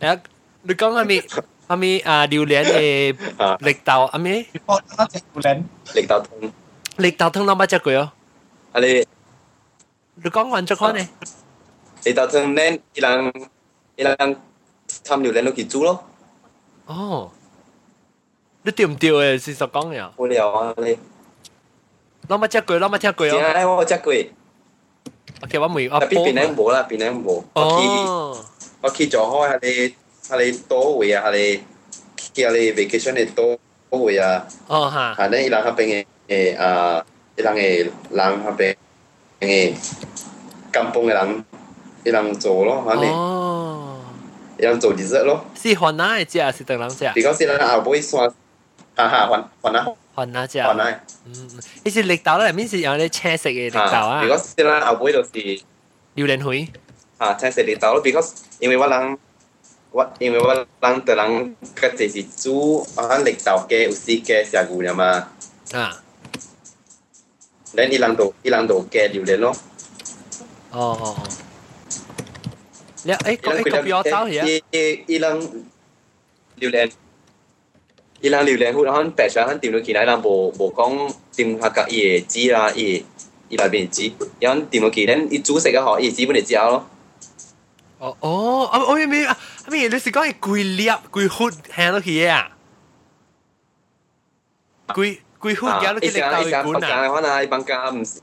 诶，你讲系咪 系咪啊榴莲嘅力豆系咪？我等一只榴莲，力豆汤，力豆汤攞乜只句哦？啊你你讲完咗看呢？力豆汤咧，伊人伊人参榴莲都几煮咯，哦，你对唔对诶？事实讲嘅，无聊啊你，攞乜只句？攞乜只句正哦系我食过， ？OK，我未我特别边咧冇啦，边咧冇，我去。哦，我去咗开下你 下你多位啊，下你叫你 vacation 你多位啊，哦吓，下咧伊人嗰边嘅诶啊，伊人嘅人嗰边嘅金崩嘅人，伊人做咯，反正哦，伊人做 dessert 咯，是韩哪嘅只，是等人只？比较是咱后尾算，哈哈，还还啊韩哪只？还啊，嗯，呢是力豆咧，面是有啲青色嘅力豆啊比，较是咱后尾就是榴莲灰。啊，青色力豆咯，because 因为我人。 我因为我人对人个就是煮啊力豆嘅有时嘅食牛了嘛。啊，然伊人度伊人度嘅榴莲咯，哦哦哦。你诶个诶个俾我走嘢，伊伊伊人榴莲，伊人榴莲好可能白上肯掂到见嚟，人无无讲掂下个伊嘅籽啦，伊伊内边籽，有人掂到见咧，伊煮食嘅嗬，伊籽本嚟嚼咯，哦哦，我我咪啊， 咪你是讲系攰粒攰血行落去啊？攰攰血行落去力豆伊嘅管啊！可能伊放假唔是，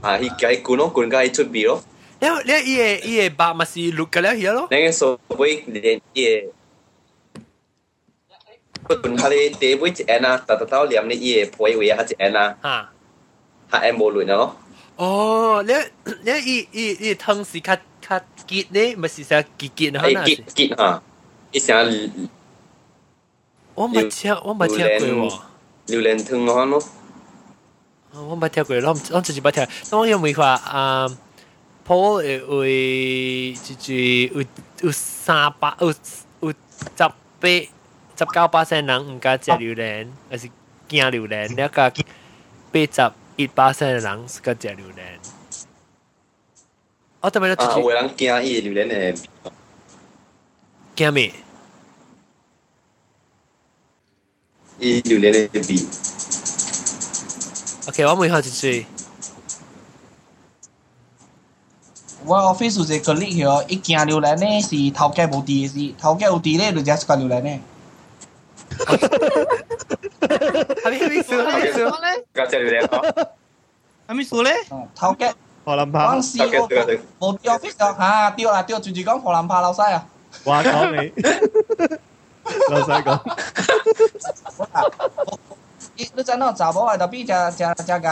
啊，伊计管咯，管嘅出边咯，你你伊嘅伊嘅白咪是绿嘅了嘢咯？你嘅所谓连伊嘅。本下你第一位一安啊，达到连你伊嘅配位啊一安啊，吓。下安无论咯。哦，你你伊伊伊汤是较 卡吉呢？咪是啥吉吉啊？吉吉啊！你啥？我没听，我没听过。榴莲汤啊，我冇听过，我我自己冇听。那我有冇话啊？普洱会就是有有三百有有十八十九八岁人唔敢食榴莲，而是惊榴莲？你要讲八十一八成人是敢食榴莲？我特别啊，就有人惊伊榴莲诶，惊咩？伊榴莲诶味， OK，我每下一句。我 office 有一个 colleague 嗬，伊惊榴莲咧是头家无地嘅事，头家有地咧就食一个榴莲咧。系咪系咪笑？系咪笑？加只榴莲咯，系咪数咧？哦，头家 河南炮講，事我無地 office 就嚇對啦老西啊。話講你，老細講，你 你知喏，查某誒特別食食食個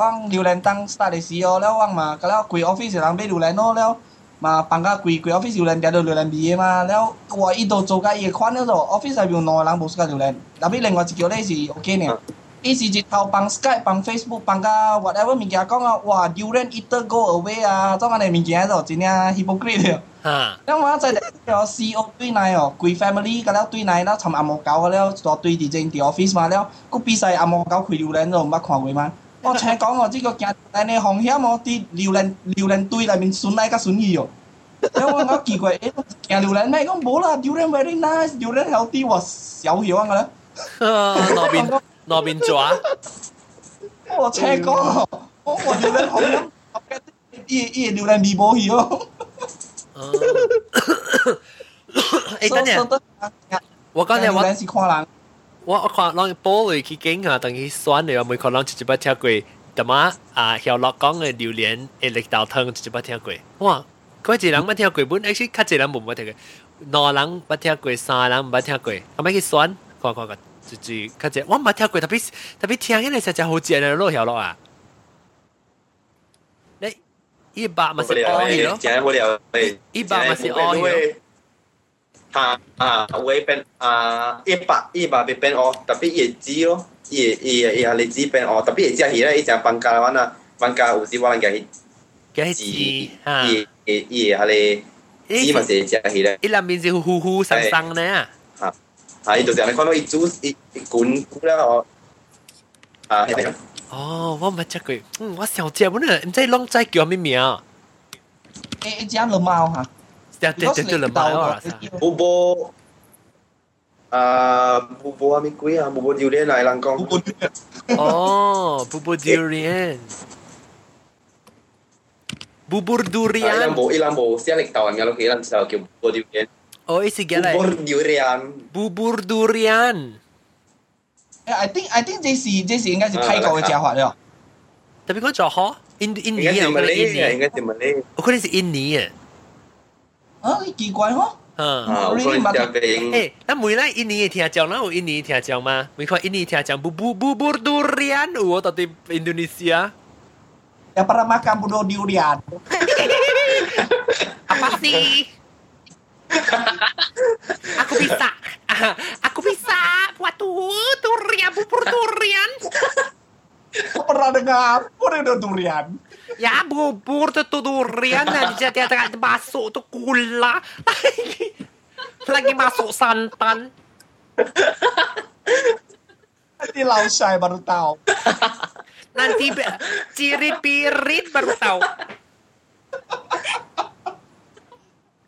往榴蓮檔 start 嘅時候，了往嘛，個了規 office 人買榴蓮咯，了嘛放個規規 office 榴蓮食到榴蓮味嘅嘛，了哇伊度做個伊嘅款了咯，office 入邊兩個人無食個榴蓮，特別另外一條咧是 OK 呢。伊是日头帮 Skype、帮 Facebook、帮个 whatever 物件讲啊，哇，Durant e t e r go away 啊，做安尼物件就真正 hypocrite 了。哈，等我再来一条 CEO 对内哦，贵 family 佢了对内，那从阿毛搞个了，大堆地震 office 嘛了，个比赛阿毛搞开榴莲，你毋捌看过吗？我听讲哦，这个惊奶奶风险哦，伫榴莲榴莲堆内面损奶甲损伊哦。那我我奇怪，哎，惊榴莲咩？讲无啦，榴莲 very nice，榴莲 healthy，我小喜欢个了。啊，老兵。那边抓。我切过，我我留在旁边，一一留在尼泊尔。诶，等，我刚才我是看人，我我看玻璃去惊啊，等于酸的，每看人一接把跳过，怎么啊？小老公的榴莲一绿豆汤一接把跳过，哇！佮一人冇听过，本而且较一人冇冇听过，两人冇听过，三人冇听过，后尾去酸，看看。就就较一，我冇听过，特别特别听起来实在好正嘅落小落啊！你一百咪是爱去咯，真好了，一百咪是爱去咯。啊啊，会变啊一百一百变变哦，特别业绩咯。伊伊伊下你纸饼哦，特别系只鱼咧，伊只放假玩啊，放假有时我人家去嘅纸，伊伊伊下你纸嘛是只鱼咧，伊内面是糊糊生生咧啊， 啊，啊，伊就是你看到伊煮伊伊滚咧哦，啊，系咪？哦，我冇食过，嗯，我小姐本来唔知拢知叫咩名？诶，只两猫吓，对对对对，两猫啊，不过。啊，布布阿咪鬼啊，布布榴莲嚟人讲。哦，布布 durian。bubur durian. Ilang bo, ilang bo. Siya nagtawan nga lang ilang sa kyung bubur durian. Oh, isi gala. Bubur durian. Bubur durian. I think I think 这是这是应该是泰国嘅食法了。特别讲做嗬，印印尼啊，我觉得印尼，应该是马来。我觉得是印尼嘅。啊，奇怪嗬。嗯，啊，我讲食饼。诶，那每来印尼嘅听讲，那有印尼听讲吗？每看印尼听讲，bubur bubur durian，有到底 Indonesia。 Ya pernah makan budo durian. Apa sih? aku bisa. Aku bisa buat tuh durian bubur durian. pernah dengar budo durian? Ya bubur tuh durian nanti jadi ada masuk tuh gula. Lagi masuk santan. Nanti lausai baru tahu. Nanti cirit-pirit baru tahu.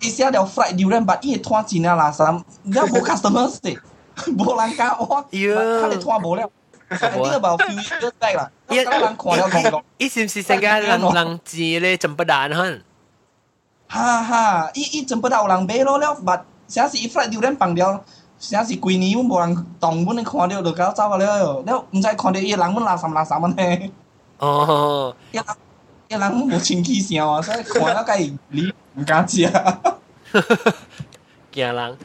伊写条 fried durian，but 伊摊真正垃圾，你冇 customer 食，冇人敢我，佢哋摊冇了。I think about few years back 啦，有人看了讲讲。伊是唔是成间人人字咧真不蛋哼？哈哈，伊伊真不到有人买咯了，but 写是伊 fried durian 磅料。写是几年冇人当本，你看到就搞走咗了，了唔知看到伊人本垃圾垃圾乜呢？哦，一 人拢无清气声啊，所以看了介离毋敢食。惊人了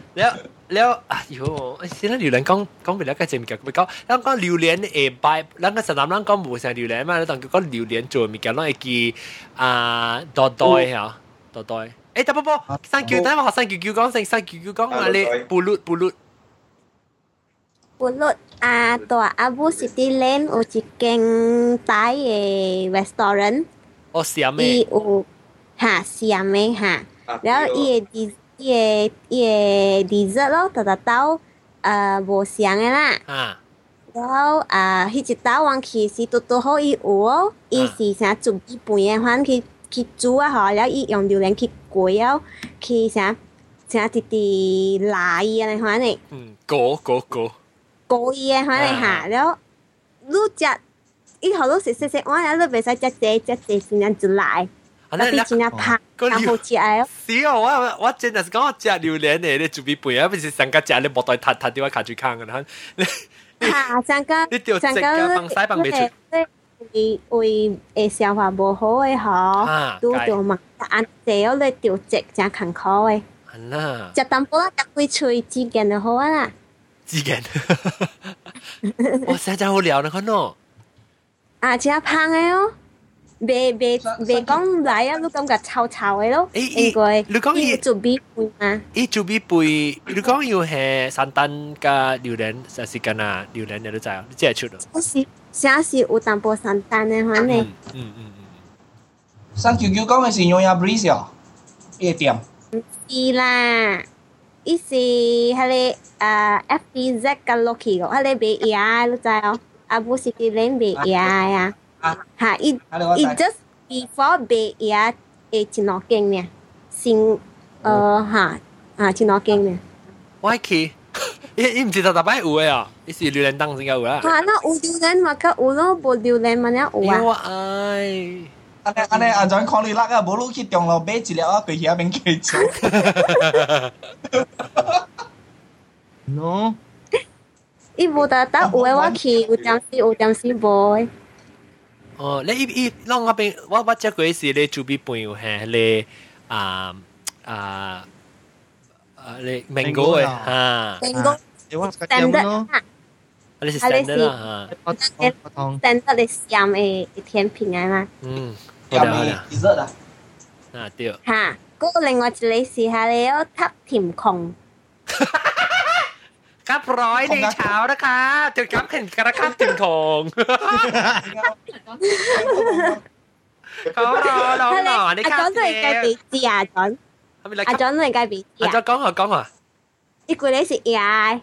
了，哎哟，现在榴莲讲讲袂了介济物件，咪讲，咱讲榴莲会摆，咱个闽南人讲无啥榴莲嘛，咱当讲榴莲做物件，咱会记啊，多多吓，多多。诶，但不不，三九，等下学三九九讲，三三九九讲，啊你，布鲁布鲁。Pulut à, tòa Abu City Land ở chicken tại restaurant. 哦，伊有哈虾米哈，然后伊个伊个伊个地热咯，达达到呃无香的啦。然后啊，迄只刀王去是拄拄好伊有哦，伊是啥准备半夜翻去去煮啊吼，然后伊用榴莲去裹哦，去啥啥滴滴拉伊安尼翻嘞。嗯，裹裹裹。裹伊安尼哈，然后你只。以後都食食食，我一都袂使食這食這先人就來，啊啲先人拍，然後食哎。是哦，我我真係是講我食榴蓮誒，你準備背啊，不是上家食你莫袋塌塌掉我卡住坑嘅啦。嚇！上家你掉上家放西放未出。會會誒消化無好誒嗬，都掉嘛，但係我咧掉食真艱苦誒。係啦。食淡薄啦，食幾喙之間就好啊啦。之間，哇！真真好聊呢，看咯。啊，只胖嘅哦， 未未未讲来啊，你感觉臭臭嘅咯，应该你讲伊做比杯嘛？伊做比杯，你讲要系散蛋加榴莲，还是干啊榴莲你都知啊？你真系出咯。我是写是有淡薄散蛋嘅款呢。嗯嗯嗯。三 Q Q 讲嘅是 Nyonya Breeze 哦，夜店。唔是啦，伊是迄个啊 FBZ 跟 Loki 个，迄个卖嘢你知哦？ 啊，不是佢哋卖嘢呀。吓！伊伊 just before 白嘢诶前落经呢，先诶吓吓前落经呢。我去，伊伊唔知道大摆有诶啊，伊是榴莲档先有啦。吓！那有榴莲嘛？佢有咯，无榴莲嘛？有啊。我爱。安尼安尼，阿阵看你叻啊，无你去中路买一粒啊，佢遐边记住。 no， 伊无达达有诶，我去有点时有点时无诶。哦，你伊伊弄我边，我我只过是咧做边朋友嘿，咧啊啊啊咧苹果诶哈，苹果，你我个点咯。啊，你是 standard 啦哈，standard 咧香诶甜品诶嘛。嗯，好的好的。dessert 啊，啊对。哈，嗰另外一个是下咧，我塔甜控。哈哈哈！ ครับร้อยในเช้านะคะจุดครับเห็นกระครับถึงทองเขารอน้องหน่อในครับ 阿 John 都系计俾知啊，John。阿 John 都系计俾知啊。阿 John 讲下讲下，呢个你是椰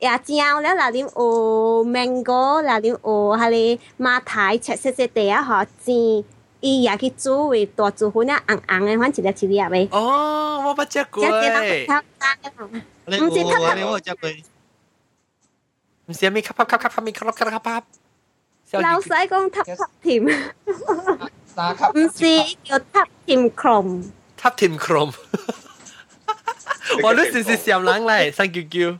椰椒咧，嗱点有 mango，嗱点有系你马蹄切切切地啊，学煎。 伊也去煮为大煮粉啊，红红嘅，反正一粒一粒嘅。哦，我不食过。你唔是塔塔，你我食过。唔是咪卡啪卡卡卡咪卡卡卡啪。老细讲塔塔甜，唔是叫塔甜 crom。塔甜 crom。我都是是上冷嚟，三叫叫。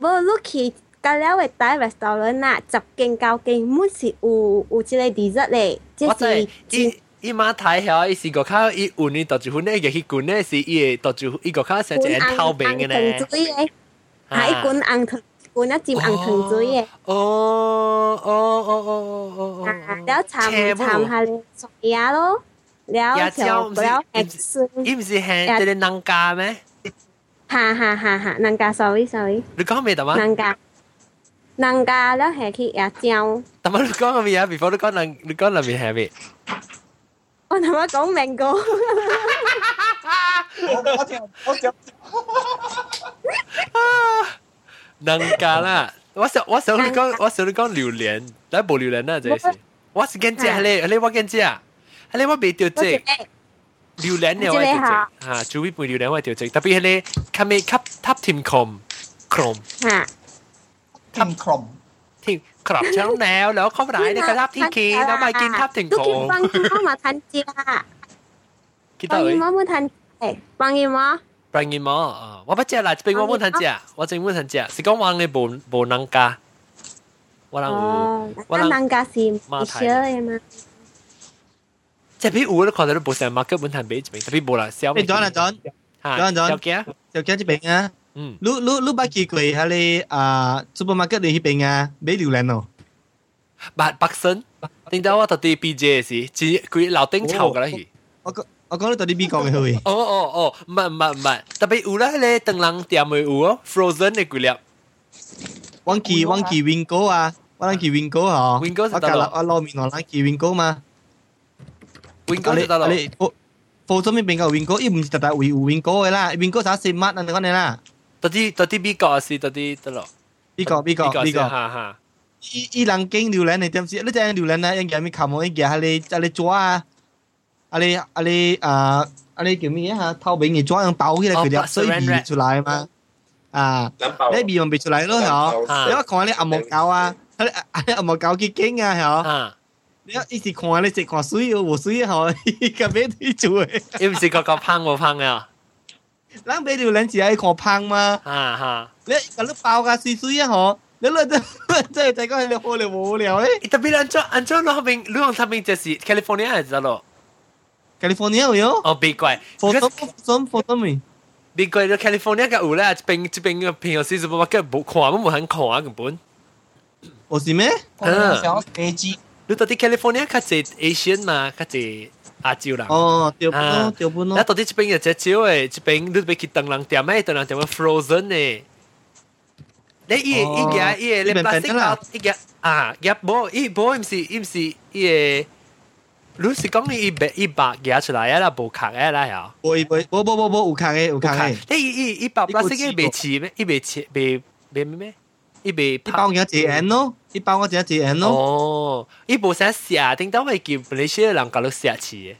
无，你去 到了會帶來到人吶，十間九間，每次有有即個地質嘞，即是伊伊媽太曉，伊是個卡伊有呢，到住分呢，去滾呢是伊個到住伊個卡成隻透明嘅咧，啊，伊滾紅糖，滾啊浸紅糖水嘅，哦哦哦哦哦哦，啊，了參參下咧，做嘢咯，了就不了，伊唔是係啲人家咩？哈哈哈哈，人家 sorry sorry，你講咩嘢嘛？人家。能加แล้ว系去椰椒。但系你讲系咩啊？before 你讲能，你讲系咩系咩？我同我讲 mango。我听我听。能加啦！我想我想你讲，我想你讲榴莲，但系冇榴莲啦，这是。我是跟食你，你我跟食，你我未掉只。榴莲嘅我掉只，吓，煮一杯榴莲我掉只，特别系你，佢咪吸ทับทิมคมคม 吓。 ทิมครม ทิมครับเช้าแนวแล้วเข้าไปในกระทับที่คีแล้วมากินทับถึง 都 โค 见帮妈妈摊姐啊， คิดต่อ 帮 เลย 姨妈冇摊姐，帮姨妈。ปรังยิมอว่าปัจเจล่ะเป็นว่ามุ่นทันเจียว่าจริงมุ่นทันเจียสิก็วางในโบนโบนังกาว่าลังอู ว่าลังกาซีมาเชื่อมา จะพี่อูแล้วขอจะรู้โบแซมมาร์เก็ตมุ่นทันเบจเป็นแต่พี่โบละเซียว 诶，John 啊，John，ฮะ John John，有嘅就几只饼啊？ 嗯，你你你捌去過迄個啊 supermarket 的迄邊啊買榴蓮哦？捌北森，頂到我特地 BJ 時，只佢樓頂臭噶啦去。我講我講你特地美國嘅去。哦哦哦，唔係唔係唔係，特別有啦，咧等人店咪有哦，frozen 嘅幾粒。我記我記 Wingo 啊，我記 Wingo 啊，Wingo 我隔我路面我記 Wingo 嘛。Wingo 你你 frozen 邊邊個 Wingo？伊唔是特特會有 Wingo 嘅啦，Wingo 啥四乜啊？你講你啦。到底到底美国是到底得咯？美国美国美国。哈哈。伊伊人经榴莲你点知？你只榴莲啊，应该咪冚我应该系你系你抓啊，系你系你啊系你叫咩啊？透明嘅抓样包起来佢哋所以味出来嘛。啊，你味咪味出来咯，系你话看你阿毛胶啊，你阿毛胶几劲啊，系你一时看你食看水哦，无水嗬，伊个咩对做嘅？伊唔是个个胖无胖啊？ 咱买榴莲只系看胖嘛？哈哈，你咁你包个水水啊，嗬？你两真真系大家系好聊无聊咧。特别按照按照那边，你讲他们就是 California 还是咯？California 有哟。哦，美国。佛山佛山佛山咪。美国嘅 California 嘅有咧，一边一边嘅朋友是什么嘅冇看，冇冇肯看啊根本。我是咩？嗯，想飞机。你 你到底 California 较济 Asian 嘛，较济 亚洲人。哦，掉本啊咯，掉本咯那。到底这边有只少诶，这边你要去灯笼店诶，灯笼店 frozen 诶。你伊伊个伊个你 plastic 包伊个啊，夹无伊无唔是伊唔是伊个。你是讲你伊白伊白夹出来啊啦，无壳啊啦呀。唔会唔会，冇冇冇冇，有坑嘅有坑嘅。你伊伊伊包 plastic 嘅未似咩？伊未似未未咩咩？伊未一包嘅一 N 咯， 一包我只一 N 咯。哦，伊无啥写，顶到会叫马来西亚人搞到写似嘅。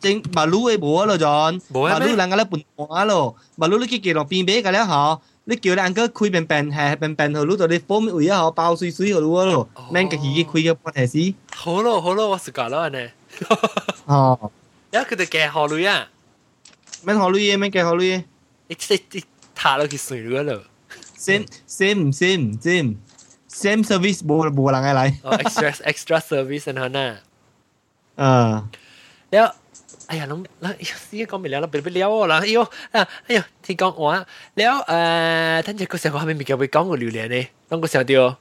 正马路嘅冇咯，John。冇啊马路人家咧半半咯，马路你去叫落边边嘅咧嗬。你叫你安哥开便便系便便号路度你风位啊嗬，包水水号路咯，免个起开嘅半提示。好咯好咯，我是讲咯呢。哦，一佢哋嘅好女啊，免考虑嘅，免嘅考虑嘅。一即一踏落去水咗咯。 same same same same same service 冇冇人嘅嚟。哦，extra extra service 然后呢，啊，แล้ว哎呀，谂嗱，试讲未了，เราเป็นไปแล้ว啦，哎呦，啊，哎呦，听讲话，แล้ว诶，等阵个时候我系咪未够会讲个榴莲呢？当个时候掉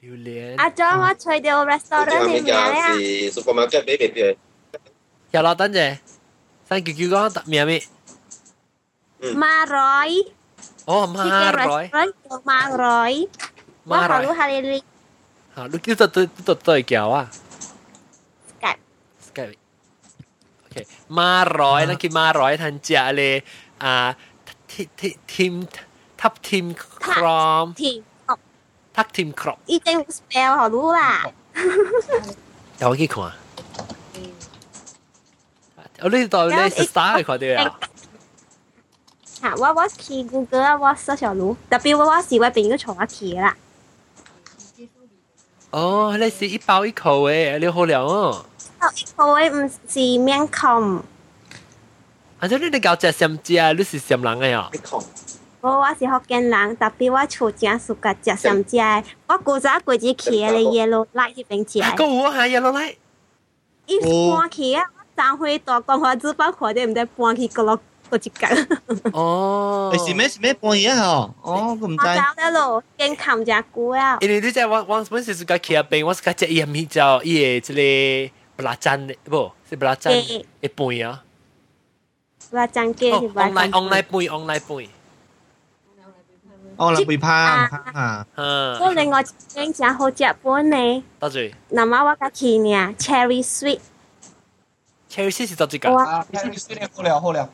榴莲，阿 John 我去到 restaurant 下里面面就咧，是 supermarket 俾俾俾。有啦，等阵，三叫叫讲咩咩？ มาร้อย 哦， ที่ มา เป็น ร้อย restaurant มาร้อยว่า มา เขา ร้อย รู้ฮาริ ลิ 吓，你叫做对对对叫啊 Skype ？Skype。OK，มาร้อยนั่นคือมาร้อยทันเจาเลยอ่าทีทีทีมทับทีมครอม ทีม ทักทีมครอม อีเจงสเปลเขารู้ล่ะ 有几看啊？我呢度咧 star 佢哋啊， ถามว่าว่าคีย์ Google ว่าเสิร์ชรู้แต่ปีว่าว่าสีไว้เป็นก็ชงว่าคีย์啦 哦，你是一包一口诶，你好了哦。一口诶，唔是面孔。啊！即你哋搞只咸食啊？你是咸人诶哦。面孔。我我是福建人，特別我厝正暑假食上食嘅，我古早過節去嘅耶路拉迄邊食。個有啊，耶路拉。伊搬去啊，上回大光華紙包火的，毋知搬去角落個接近。哦，你是咩咩半嘢啊？哦，我唔知。我走得路，驚擒隻股啊！因為你真係我我本身是個企業病，我是個只一米就伊個即個布拉贊的，不是布拉贊一半啊。布拉贊嘅是布拉贊。online online 半 online 半。哦，你背叛啊！所以另外整隻好食本呢。多謝。那麼我個企呢，cherry sweet。cherry sweet 是多謝㗎。cherry sweet 好料好料。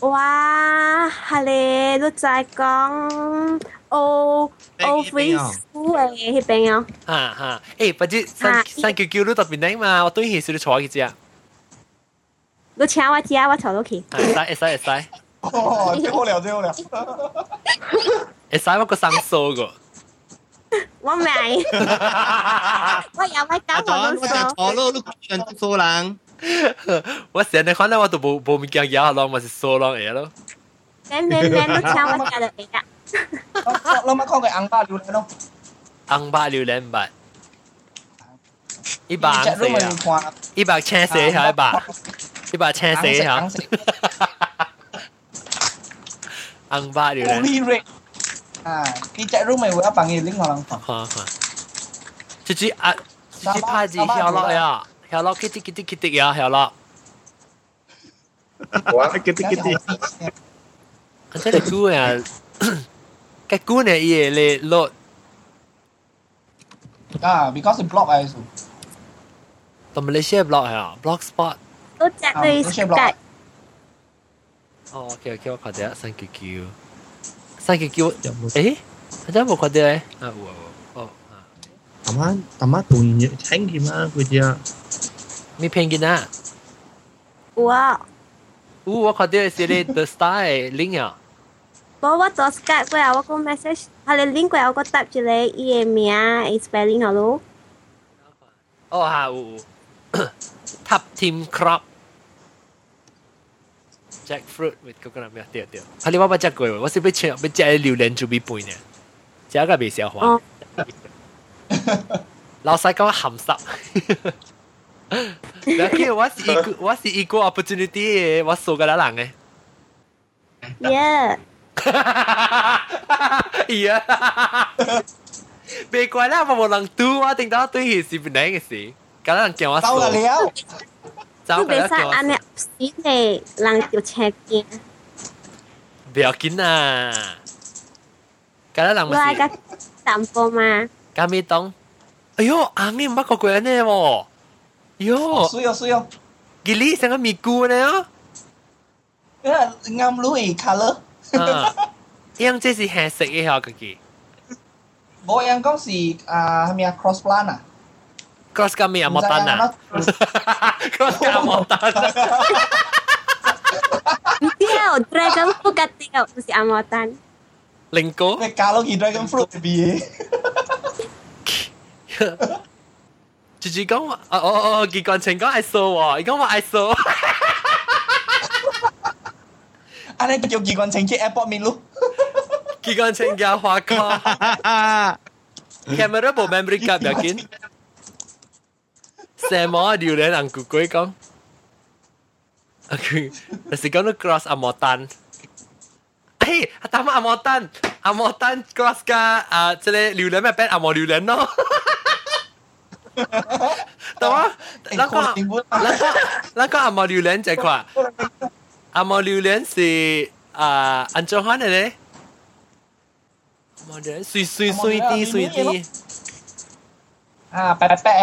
哇系咧都在讲 O O free 书嘅迄边哦哈哈，诶，不知三三九九你特别靓嘛？我对起是你坐几只啊？你请我知啊我坐到去会使会使会使。哦，最好了最好了。会使我个生疏个。我未我又咪搞我都我就数坐咯，都人数人。 我成日看到我都冇冇物件嘢咯，我是疏咯嘢咯。免免免都请我知就会啦เรามาเข้ากับอังบ้าดูเลยเนาะ 红白榴莲白，一百 จะรู้ 四 มัน 啊， ความ 一百青四下一百，一百青四下。红白榴 โอ 莲， ลีเรกอ่าพี่จะรู้ไหมว่าปังยีลิงของเราฟัง 看看，直接啊，直接拍字跳落呀，跳 Hello Kitty Kitty Kitty. Ya Hello. Kitty Kitty。佢真係估啊！佢估呢嘢咧 Ah, because block 啊，同埋你 share block 係啊，block. spot。都只你 share 哦，OK OK，我睇下，thank wow, wow. 阿妈阿妈断嘢清添啦，佢只。咪偏见啊，哇有我看到系你 The Star 嘅 link 啊，冇我做 Skype 过后我个 message 系你 link 过后我个答住你伊嘅名 spelling 好咯哦吓有有，Top Team Crop。Jackfruit with coconut milk，对对，啊你我冇食过喎，我是要食要食榴莲就必拌嘅，食个未消化哦。 老細講鹹濕。你見我是一個我是一個 opportunity 嘅，我數個啦人嘅。Yeah。Yeah。別怪啦，我冇人拄我，定到對佢是唔靚嘅事，咁人叫我數。走了。走了。別使安尼死嘅，人就請見。不要緊啦。咁人冇事。我係個淡薄嘛。加咩当？哎呦，阿咪唔捌过过呢喎！哟，水哦水哦，吉利成个咪咕呢哦！因为啱 Louis color，啊，样这是黑色嘅嗬，佢嘅冇人讲是啊系咪啊 cross plan 啊？ cross 加咩啊？莫丹啊？cross 加莫丹啊？唔知啊，Dragon Fruit 嗰啲啊，唔是阿莫丹。灵哥。你加落去 dragon fruit 嘅嘢， 直接講話，哦哦哦，結棍情講係數喎，而講話係數，啊你叫結棍情去 airport 面咯，結棍情嘅話講，camera 部 memory card 要緊，什麼榴蓮人古鬼講，啊佢，但是講到 cross 阿莫丹，嘿，阿當阿莫丹，阿莫丹 cross 加啊，即係榴蓮咪變阿莫榴蓮咯。 แต่ว่าแล้วก็แล้วก็แล้วก็อามาริวเลนใจกว่าอามาริวเลนสิอ่าอันจงฮันอะเลยมาเดลสุยสุยสุยดีสุยดีอ่าแปะแปะ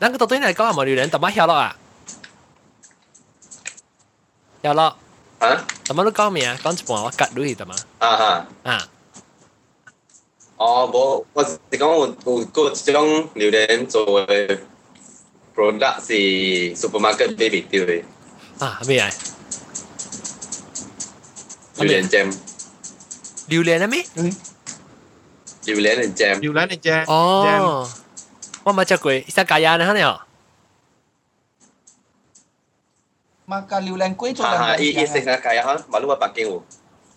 นั่นก็ตัวตัวไหนก็อามาริวเลนแต่ไม่เหี่ยวรออะเหี่ยวรออะแต่ไม่รู้ก้าวมีอะก้าวจะบอกว่ากัดด้วยแต่มาอ่าฮะอ่า 哦，无，我是讲有有个一种榴莲做嘅 product 是 supermarket 买唔到嘅啊咩啊？榴莲 jam，榴莲啊咩？榴莲嘅 jam，榴莲嘅 jam，哦，我冇食过，伊只假呀呢？呢？ makan 榴莲龟做哈哈，伊伊食两啥解啊？马路嘅北京有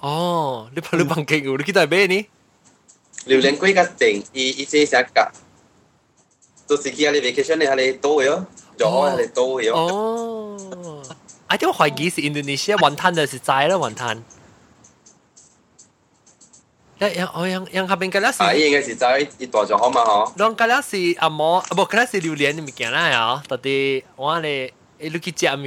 哦，你拍你bằng kinh của kita bé ni. 榴莲龟嘅定，伊伊即啥解？到时去阿你 vacation 你阿你多嘅哦，就阿你多嘅哦。哦，啊，啲我怀疑是 Indonesia 云吞的是斋啦云吞。一样我样样下边嘅咧是，啊，伊应该是在伊大咗好嘛嗬。两个咧是阿摩，啊不，嗰咧是榴莲嘅物件啦呀，到底我哋你去食物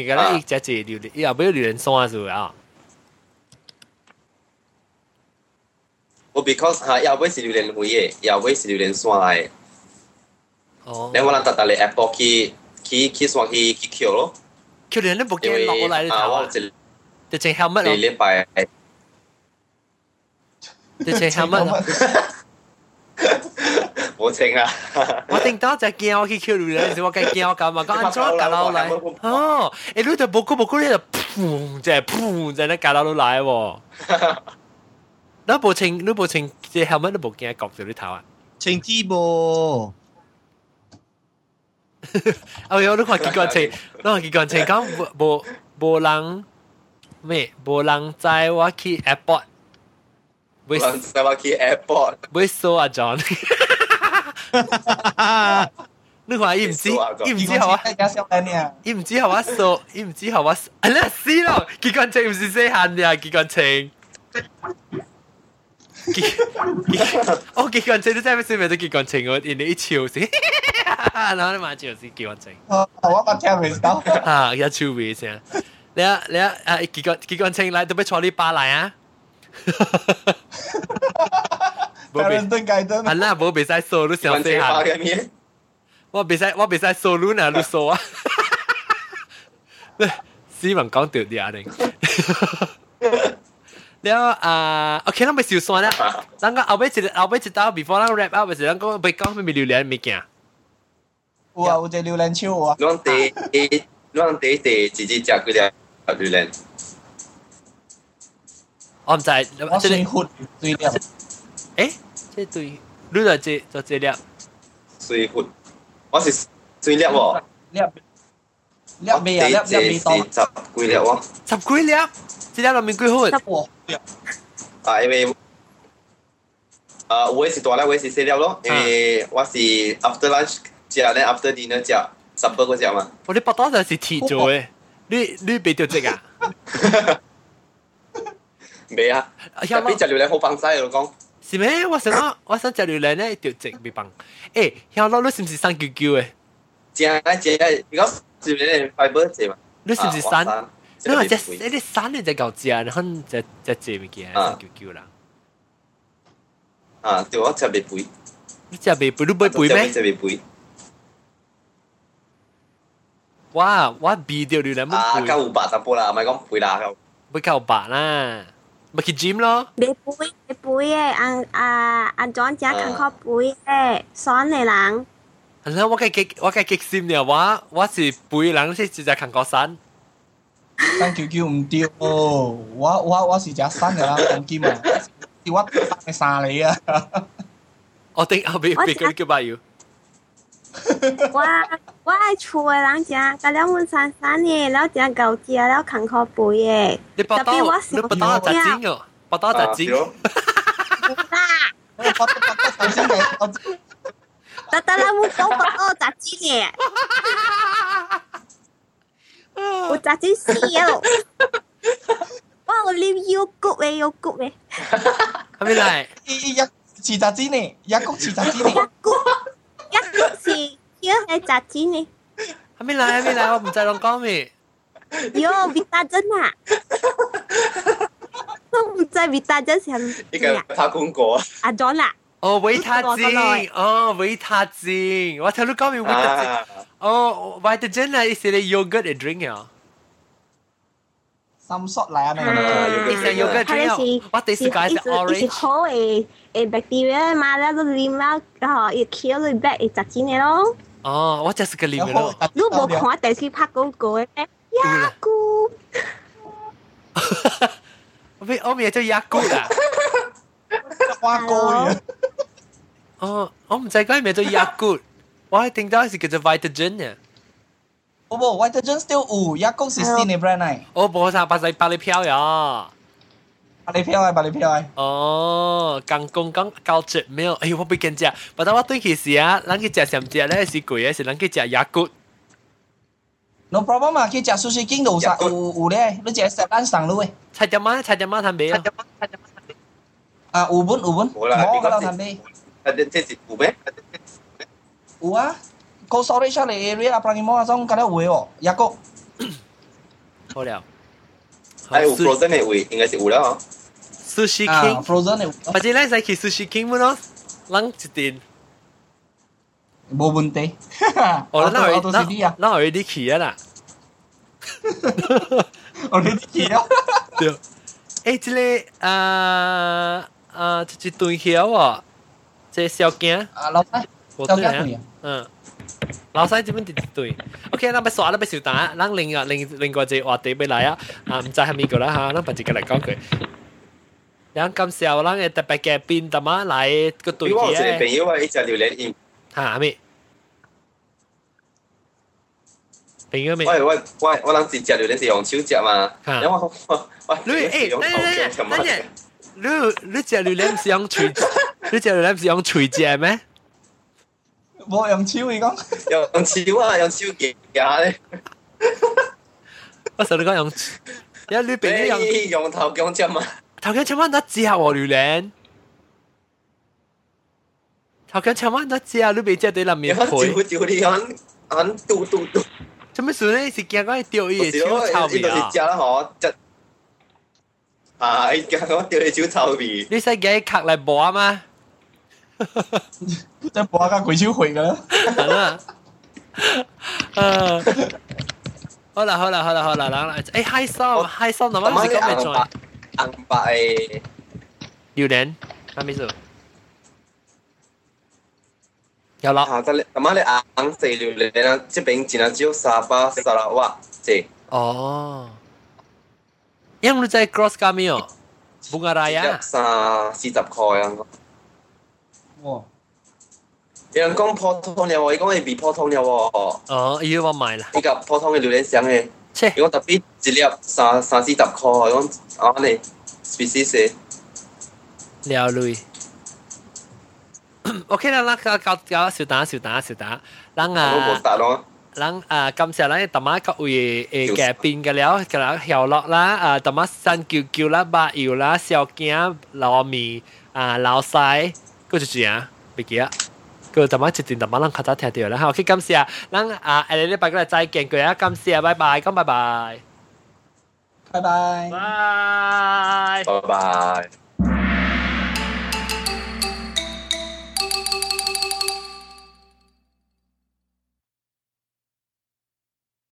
嘅咧，伊只只榴莲，伊后尾榴莲酸咗啊。我 because 吓，后尾是榴莲会嘅，后尾是榴莲酸嚟嘅。哦，你我谂特特你 Apple 去去去算去去 Q 咯，佢哋咧部机因为落嚟啊，头啊，我一就净 helmet 你咯，礼拜就净 helmet 咯。冇清啊，我顶多就见我去 Q 榴莲时，我梗系见我咁嘛，讲安怎夹落嚟？哦，诶，你就冇个冇个咧就砰，就系砰，就系夹落嚟喎。 你部情，你部情，即系后尾你部镜角住你头啊！青之噃，哦，有你看结棍情，你看结棍情讲无无无人咩？无人载我去 airport，会我使我去 airport，会扫阿 John。你看伊唔知，伊唔知系嘛？加少年啊，伊唔知系我扫，伊唔知系我，啊你死咯！结棍情唔是细汉嘅，结棍情。 我结棍情都真系咩都结棍情喎，人哋一笑先，然后你买笑先结棍情。我我把听唔到，啊，有趣味先。你啊，你啊，啊，结棍结棍情嚟，都俾坐呢巴嚟啊！冇家俾，人登街登啊，啦，冇俾晒数，都想死下。嘅咩？我俾晒，我俾晒数luôn啊，你数啊！斯文讲掉啲啊你。 了啊，OK，咱咪少算啦。咱個後尾一後尾一刀，before 咱 wrap up 嘅時候，咱講咪講咪榴蓮物件。有啊，有隻榴蓮樹啊。咱第咱第第自己食嗰隻榴蓮。我唔知，我先喝對了。誒，即對，你就即就即粒。水喝，我是水粒喎。粒粒咩啊？粒粒味道。十幾粒喎。十幾粒，即粒裡面幾好。十個。啊，因为啊，我是大粒，我是细粒咯，因为我是 after lunch 食咧，after dinner 食十个嗰只嘛，我啲白多就系铁做嘅你你俾条只啊未啊，有冇边只榴莲好放晒，我讲。 是咩？我想我我想食榴莲咧，条直未棒。诶，香佬你是唔是生叫叫嘅？正啊正啊，如果榴莲 fiber 正嘛？你是唔是生？ 你话只你啲生你只够食，然后只只只物件生叫叫啦。啊，对我食未肥。你食未肥？你未肥咩？食未肥。哇！我避掉榴莲冇啊，肥。够有白淡薄啦，唔系讲肥啦，够。会够白啦。咪去 gym 咯。你背你背嘅，按啊按装只近靠背嘅，爽嘅人。系啦，我嘅激我嘅激心嘅话，我是背人先直接行过山。 三九九唔对，我我我是只三个啦，黄金啊，是我三个三嚟啊。我顶后边边个叫白油。我我系厝嘅人家，得两碗三三年，了只高级啊，了坎坷背诶。你不打，你不打杂金哦，不打杂金。哈哈哈哈哈哈！我打杂金诶，我打杂金诶。哈哈！我咋就死了？哇，我 live you good，you good。还没来？一一一，是咋子呢？一谷是咋子呢？一谷，一个是要系咋子呢？还没来，还没来，我唔在龙江咪。哟，别大真啊！我唔在别大真想。一个他公公。阿朵娜啦。哦，维他精，哦，维他精，我听你讲明维他精。哦，维他精系系你 yogurt 嘅 drink 啊。心缩嚟啊！你成 yogurt drink 我第时解释 orange。是好诶诶 bacteria 嘛，咧都黏啦，嗬，要 kill 佢 back 系杂精嘅咯。哦，我就是个黏嘅咯。你冇看电视拍广告嘅咩？牙菇。我咪我咪叫牙菇啊。 花哥嘅。哦，我唔知讲咩叫牙菇，我系听到系叫做 Vitagen 嘅。哦不，Vitagen still 有，一谷是新嘅 brand 嚟。哦，冇啥，把你把你票呀。把你票啊，把你票啊。哦，刚讲讲胶质没有，哎，我不跟食，不过我对其时啊，咱去食上食咧是贵嘅，是咱去食牙骨。 No problem 啊，去食 sushi king 度有有有咧，你食食单上路诶。菜只妈，菜只妈摊俾啊。啊，有本有本， 冇啦，冇噶啦摊俾。啊，即系有咩？有啊。Cold storage 嚟 area 啊，Primo 啊，种嗰啲会喎，一谷。好了。系有 frozen 嘅会，应该是有啦嗬。 Sushi King。 frozen 嘅。或者咧，使去 Sushi King 冇咯，冷一点。冇问题。哦，那我那那那我 already 去啊啦。我 already 去啊。对。诶，即个啊 啊，即一顿桥喎，即小惊。啊，老细。小惊啊。嗯。老细这边一对，OK，咱要刷，咱要收单，咱另外另另外一个话题要来啊，啊，唔知系咪个啦吓，咱把一个来讲佢。咱感谢咱嘅特别嘉宾，特么来个对嘅。我有一个朋友啊，伊食榴莲，吓咩？朋友咩？我我我我当时食榴莲是用手食嘛，然后我我你诶，等阵等阵， 你你食榴莲唔是用喙，你食榴莲唔是用喙食咩？冇用手嚟讲，用手啊，用手夹夹咧。我实你讲用，因为你朋友用用头姜汁嘛。头姜千蚊得只下和榴莲，头姜千蚊得只下，你未只对里面配。照照你按按嘟嘟嘟。做咩事咧？是惊讲掉伊嘅手臭味啊！ 食啦嗬，即啊！伊惊讲掉伊手臭味。你使嘅壳嚟播啊嘛？即系播下鬼超会噶啦。系啦。诶，好啦好啦好啦好啦，嗱诶开心开心，咁样是讲咩做？红白诶榴莲，系咪做？有啦。啊，得咁啊，你硬四榴莲啊，即边只能只有沙巴、沙拉瓦即。哦。 因为在 Cross kami 哦，Bunga Raya。三四十块啊。哇！有人讲普通嘅喎，伊讲系比普通嘅喎。哦，要我买啦。呢个普通嘅榴莲香嘅。切。伊讲特别一粒三三四十块，讲啊你 species。了累。OK 啦，咱搞搞搞小打小打小打，咱啊， 咱啊，感謝咱特馬各位誒嘅變嘅了，嘅啦曉樂啦，啊特馬三九九啦，八油啦，小驚糯米。啊老西，嗰就正，唔記啊。佢就乜一段就乜人較早聽到啦，好，去感謝，咱啊，下禮拜過嚟再見，佢啊，感謝，拜拜，講拜拜，拜拜。拜。拜拜。